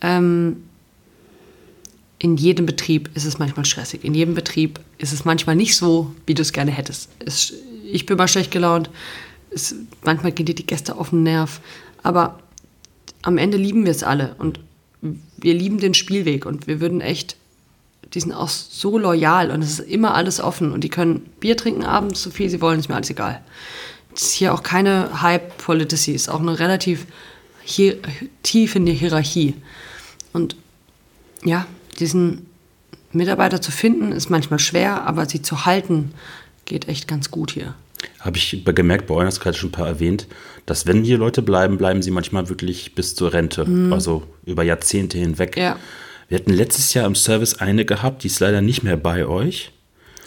Ähm, in jedem Betrieb ist es manchmal stressig. In jedem Betrieb ist es manchmal nicht so, wie du es gerne hättest. Es, ich bin mal schlecht gelaunt. Es, manchmal gehen dir die Gäste auf den Nerv. Aber am Ende lieben wir es alle. Und wir lieben den Spielweg. Und wir würden echt, die sind auch so loyal. Und es ist immer alles offen. Und die können Bier trinken abends, so viel sie wollen, ist mir alles egal. Es ist hier auch keine Hype-Policy. Es ist auch eine relativ hier, tief in die Hierarchie. Und ja, diesen Mitarbeiter zu finden, ist manchmal schwer, aber sie zu halten, geht echt ganz gut hier. Habe ich gemerkt, bei euch hast du gerade schon ein paar erwähnt, dass wenn hier Leute bleiben, bleiben sie manchmal wirklich bis zur Rente. Also über Jahrzehnte hinweg. Mhm. Ja. Wir hatten letztes Jahr im Service eine gehabt, die ist leider nicht mehr bei euch.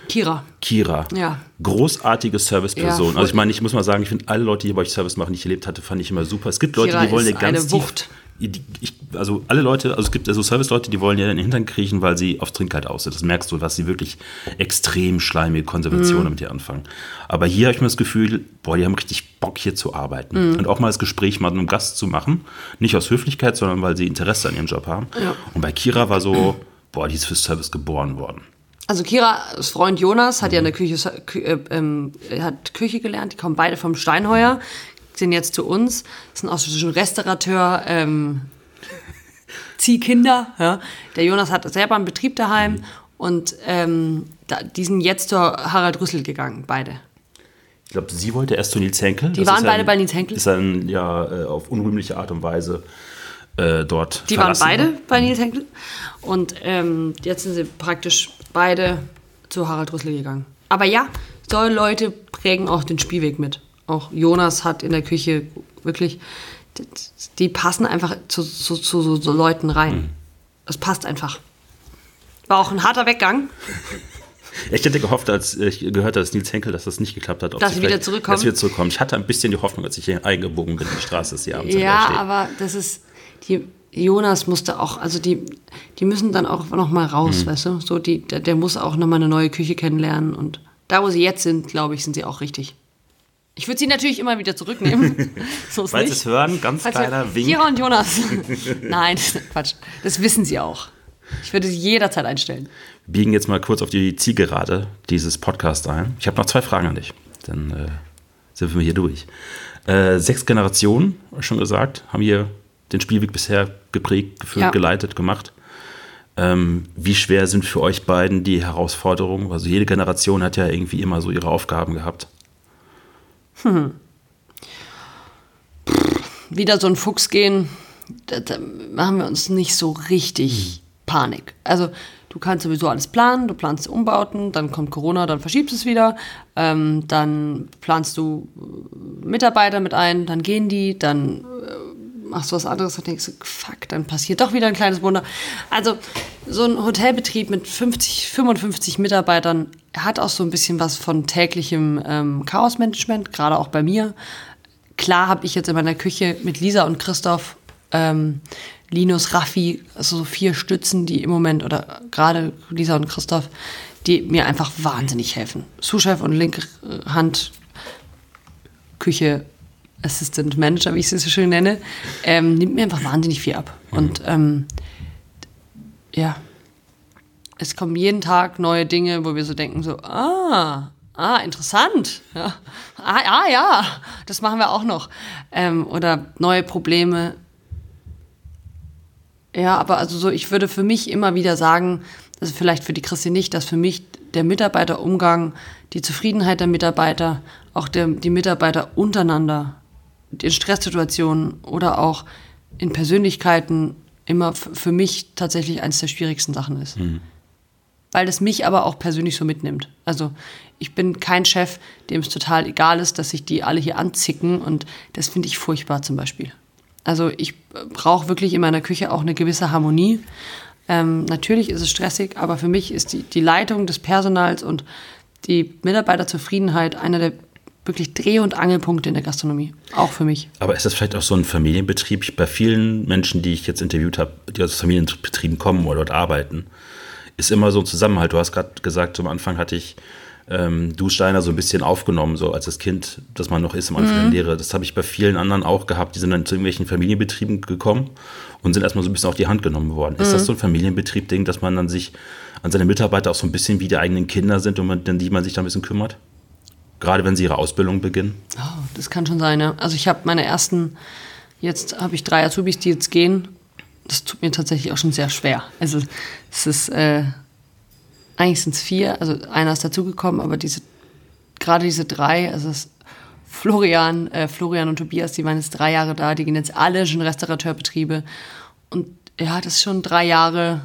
Kira. Kira. Ja. Großartige Serviceperson. Ja, also ich meine, ich muss mal sagen, ich finde alle Leute, die bei euch Service machen, die ich erlebt hatte, fand ich immer super. Es gibt Leute, Kira die wollen ja ganz eine tief, Wucht. Die, ich, also alle Leute, also es gibt also Service-Leute, die wollen ja in den Hintern kriechen, weil sie aufs Trinkgeld aus sind. Das merkst du, was sie wirklich extrem schleimige Mhm. Konservationen mit dir anfangen. Aber hier habe ich mir das Gefühl, boah, die haben richtig Bock hier zu arbeiten. Mhm. Und auch mal das Gespräch mal mit einem Gast zu machen. Nicht aus Höflichkeit, sondern weil sie Interesse an ihrem Job haben. Ja. Und bei Kira war so, boah, die ist fürs Service geboren worden. Also Kiras Freund Jonas hat ja eine Küche, Kü- äh, er hat Küche gelernt, die kommen beide vom Steinheuer, sind jetzt zu uns, sind auch schon Restaurateur, ähm, Ziehkinder. Ja. Der Jonas hat selber einen Betrieb daheim Und ähm, da, die sind jetzt zur Harald Rüssel gegangen, beide. Ich glaube, sie wollte erst zu Nils Henkel. Die waren beide bei Nils Henkel. Ist dann ja äh, auf unrühmliche Art und Weise äh, dort Die waren beide bei Nils Henkel. Und ähm, jetzt sind sie praktisch beide zu Harald Rüssel gegangen. Aber ja, solche Leute prägen auch den Spielweg mit. Auch Jonas hat in der Küche wirklich, die passen einfach zu, zu, zu so, so Leuten rein. Das passt einfach. War auch ein harter Weggang. *laughs* Ich hätte gehofft, als ich gehört habe, dass Nils Henkel, dass das nicht geklappt hat. Dass sie wieder zurückkommen? Dass wir zurückkommen. Ich hatte ein bisschen die Hoffnung, als ich hier eingebogen bin in die Straße, dass sie abends Ja, aber das ist, die, Jonas musste auch, also die, die müssen dann auch noch mal raus, weißt du? So, die, der, der muss auch noch mal eine neue Küche kennenlernen und da, wo sie jetzt sind, glaube ich, sind sie auch richtig. Ich würde sie natürlich immer wieder zurücknehmen. *laughs* so ist Falls Sie nicht. es hören, ganz Falls kleiner Wink. Kira und Jonas. *laughs* Nein, Quatsch. Das wissen sie auch. Ich würde sie jederzeit einstellen. Wir biegen jetzt mal kurz auf die Zielgerade dieses Podcasts ein. Ich habe noch zwei Fragen an dich. Dann äh, sind wir hier durch. Äh, sechs Generationen, schon gesagt, haben hier den Spielweg bisher geprägt, geführt, Ja. geleitet, gemacht. Ähm, wie schwer sind für euch beiden die Herausforderungen? Also jede Generation hat ja irgendwie immer so ihre Aufgaben gehabt. Wieder so ein Fuchs gehen, da, da machen wir uns nicht so richtig Panik. Also du kannst sowieso alles planen, du planst Umbauten, dann kommt Corona, dann verschiebst du es wieder, ähm, dann planst du äh, Mitarbeiter mit ein, dann gehen die, dann äh, machst du was anderes und denkst, du, fuck, dann passiert doch wieder ein kleines Wunder. Also so ein Hotelbetrieb mit 50, 55 Mitarbeitern hat auch so ein bisschen was von täglichem ähm, Chaosmanagement, gerade auch bei mir klar habe ich jetzt in meiner Küche mit Lisa und Christoph, ähm, Linus, Raffi, also so vier Stützen, die im Moment, oder gerade Lisa und Christoph, die mir einfach wahnsinnig helfen. Sous-Chef und linke Hand, Küche, Assistant Manager, wie ich sie so schön nenne, ähm, nimmt mir einfach wahnsinnig viel ab. Und ähm, ja, es kommen jeden Tag neue Dinge, wo wir so denken, so, ah, ah, interessant. Ja. Ah, ah, ja, das machen wir auch noch. Ähm, oder neue Probleme. Ja, aber also so, ich würde für mich immer wieder sagen, also vielleicht für die Christi nicht, dass für mich der Mitarbeiterumgang, die Zufriedenheit der Mitarbeiter, auch der, die Mitarbeiter untereinander, in Stresssituationen oder auch in Persönlichkeiten immer für mich tatsächlich eines der schwierigsten Sachen ist weil es mich aber auch persönlich so mitnimmt. Also ich bin kein Chef, dem es total egal ist, dass sich die alle hier anzicken und das finde ich furchtbar zum Beispiel. Also ich brauche wirklich in meiner Küche auch eine gewisse Harmonie. Ähm, natürlich ist es stressig, aber für mich ist die, die Leitung des Personals und die Mitarbeiterzufriedenheit einer der wirklich Dreh- und Angelpunkte in der Gastronomie. Auch für mich. Aber ist das vielleicht auch so ein Familienbetrieb? Bei vielen Menschen, die ich jetzt interviewt habe, die aus Familienbetrieben kommen oder dort arbeiten, ist immer so ein Zusammenhalt. Du hast gerade gesagt, zum Anfang hatte ich ähm, du Steiner so ein bisschen aufgenommen, so als das Kind, das man noch ist am Anfang der Lehre. Das habe ich bei vielen anderen auch gehabt. Die sind dann zu irgendwelchen Familienbetrieben gekommen und sind erstmal so ein bisschen auf die Hand genommen worden. Ist das so ein Familienbetrieb-Ding, dass man dann sich an seine Mitarbeiter auch so ein bisschen wie die eigenen Kinder sind und man, an die man sich da ein bisschen kümmert? Gerade wenn sie ihre Ausbildung beginnen? Oh, das kann schon sein, ja. Also ich habe meine ersten, jetzt habe ich drei Azubis, die jetzt gehen. Das tut mir tatsächlich auch schon sehr schwer. Also es ist, äh, eigentlich sind es vier, also einer ist dazugekommen, aber diese, gerade diese drei, also es Florian, äh, Florian und Tobias, die waren jetzt drei Jahre da, die gehen jetzt alle schon Restaurateurbetriebe. Und ja, das ist schon drei Jahre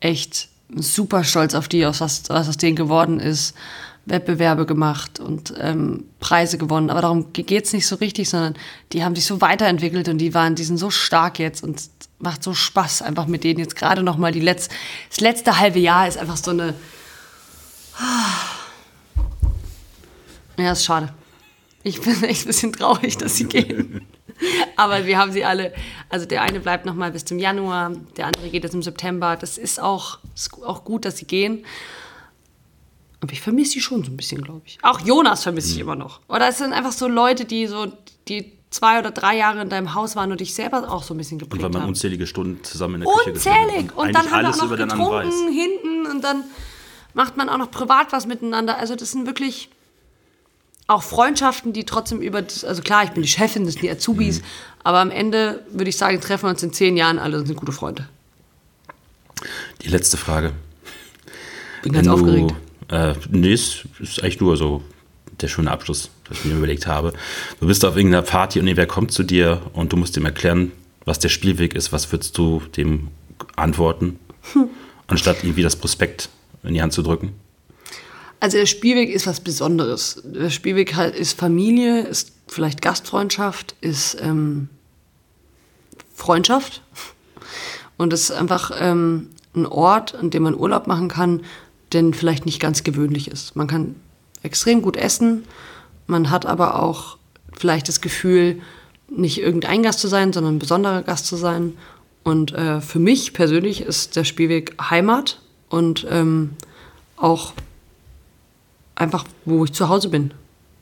echt super stolz auf die, aus was, was aus denen geworden ist. Wettbewerbe gemacht und ähm, Preise gewonnen. Aber darum geht es nicht so richtig, sondern die haben sich so weiterentwickelt und die waren, die sind so stark jetzt und es macht so Spaß, einfach mit denen jetzt gerade noch mal die Letz-, das letzte halbe Jahr ist einfach so eine. Ja, ist schade. Ich bin *laughs* echt ein bisschen traurig, dass sie gehen. *laughs* Aber wir haben sie alle, also der eine bleibt noch mal bis zum Januar, der andere geht jetzt im September. Das ist auch, ist auch gut, dass sie gehen. Aber ich vermisse sie schon so ein bisschen, glaube ich. Auch Jonas vermisse ich immer noch. Oder es sind einfach so Leute, die so, die zwei oder drei Jahre in deinem Haus waren und dich selber auch so ein bisschen Und geprägt weil man haben. unzählige Stunden zusammen in der Küche Unzählig! hat Und dann haben wir auch noch getrunken hinten und dann macht man auch noch privat was miteinander. Also das sind wirklich auch Freundschaften, die trotzdem über, das, also klar, ich bin die Chefin, das sind die Azubis, Mhm. aber am Ende würde ich sagen, treffen wir uns in zehn Jahren alle und sind gute Freunde. Die letzte Frage. Bin ganz Wenn du, aufgeregt. Äh, nee, ist, ist eigentlich nur so der schöne Abschluss, was ich mir überlegt habe. Du bist auf irgendeiner Party und irgendwer kommt zu dir und du musst ihm erklären, was der Spielweg ist. Was würdest du dem antworten, anstatt irgendwie das Prospekt in die Hand zu drücken? Also der Spielweg ist was Besonderes. Der Spielweg halt ist Familie, ist vielleicht Gastfreundschaft, ist ähm, Freundschaft. Und es ist einfach ähm, ein Ort, an dem man Urlaub machen kann, der vielleicht nicht ganz gewöhnlich ist. Man kann extrem gut essen, man hat aber auch vielleicht das Gefühl, nicht irgendein Gast zu sein, sondern ein besonderer Gast zu sein. Und äh, für mich persönlich ist der Spielweg Heimat und ähm, auch einfach, wo ich zu Hause bin.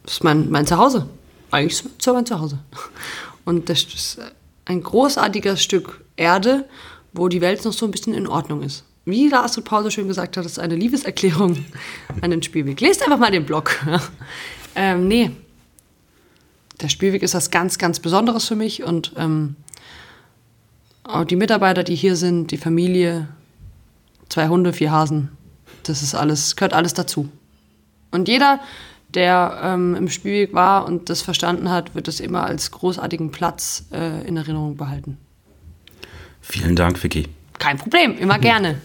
Das ist mein, mein Zuhause. Eigentlich ist es mein Zuhause. *laughs* Und das ist ein großartiges Stück Erde, wo die Welt noch so ein bisschen in Ordnung ist. Wie der Astrid Paul schön gesagt hat, das ist eine Liebeserklärung an den Spielweg. Lest einfach mal den Blog. *laughs* ähm, nee, der Spielweg ist was ganz, ganz Besonderes für mich und ähm, auch die Mitarbeiter, die hier sind, die Familie, zwei Hunde, vier Hasen, das ist alles, gehört alles dazu. Und jeder, der ähm, im Spielweg war und das verstanden hat, wird es immer als großartigen Platz äh, in Erinnerung behalten. Vielen Dank, Vicky. Kein Problem, immer gerne.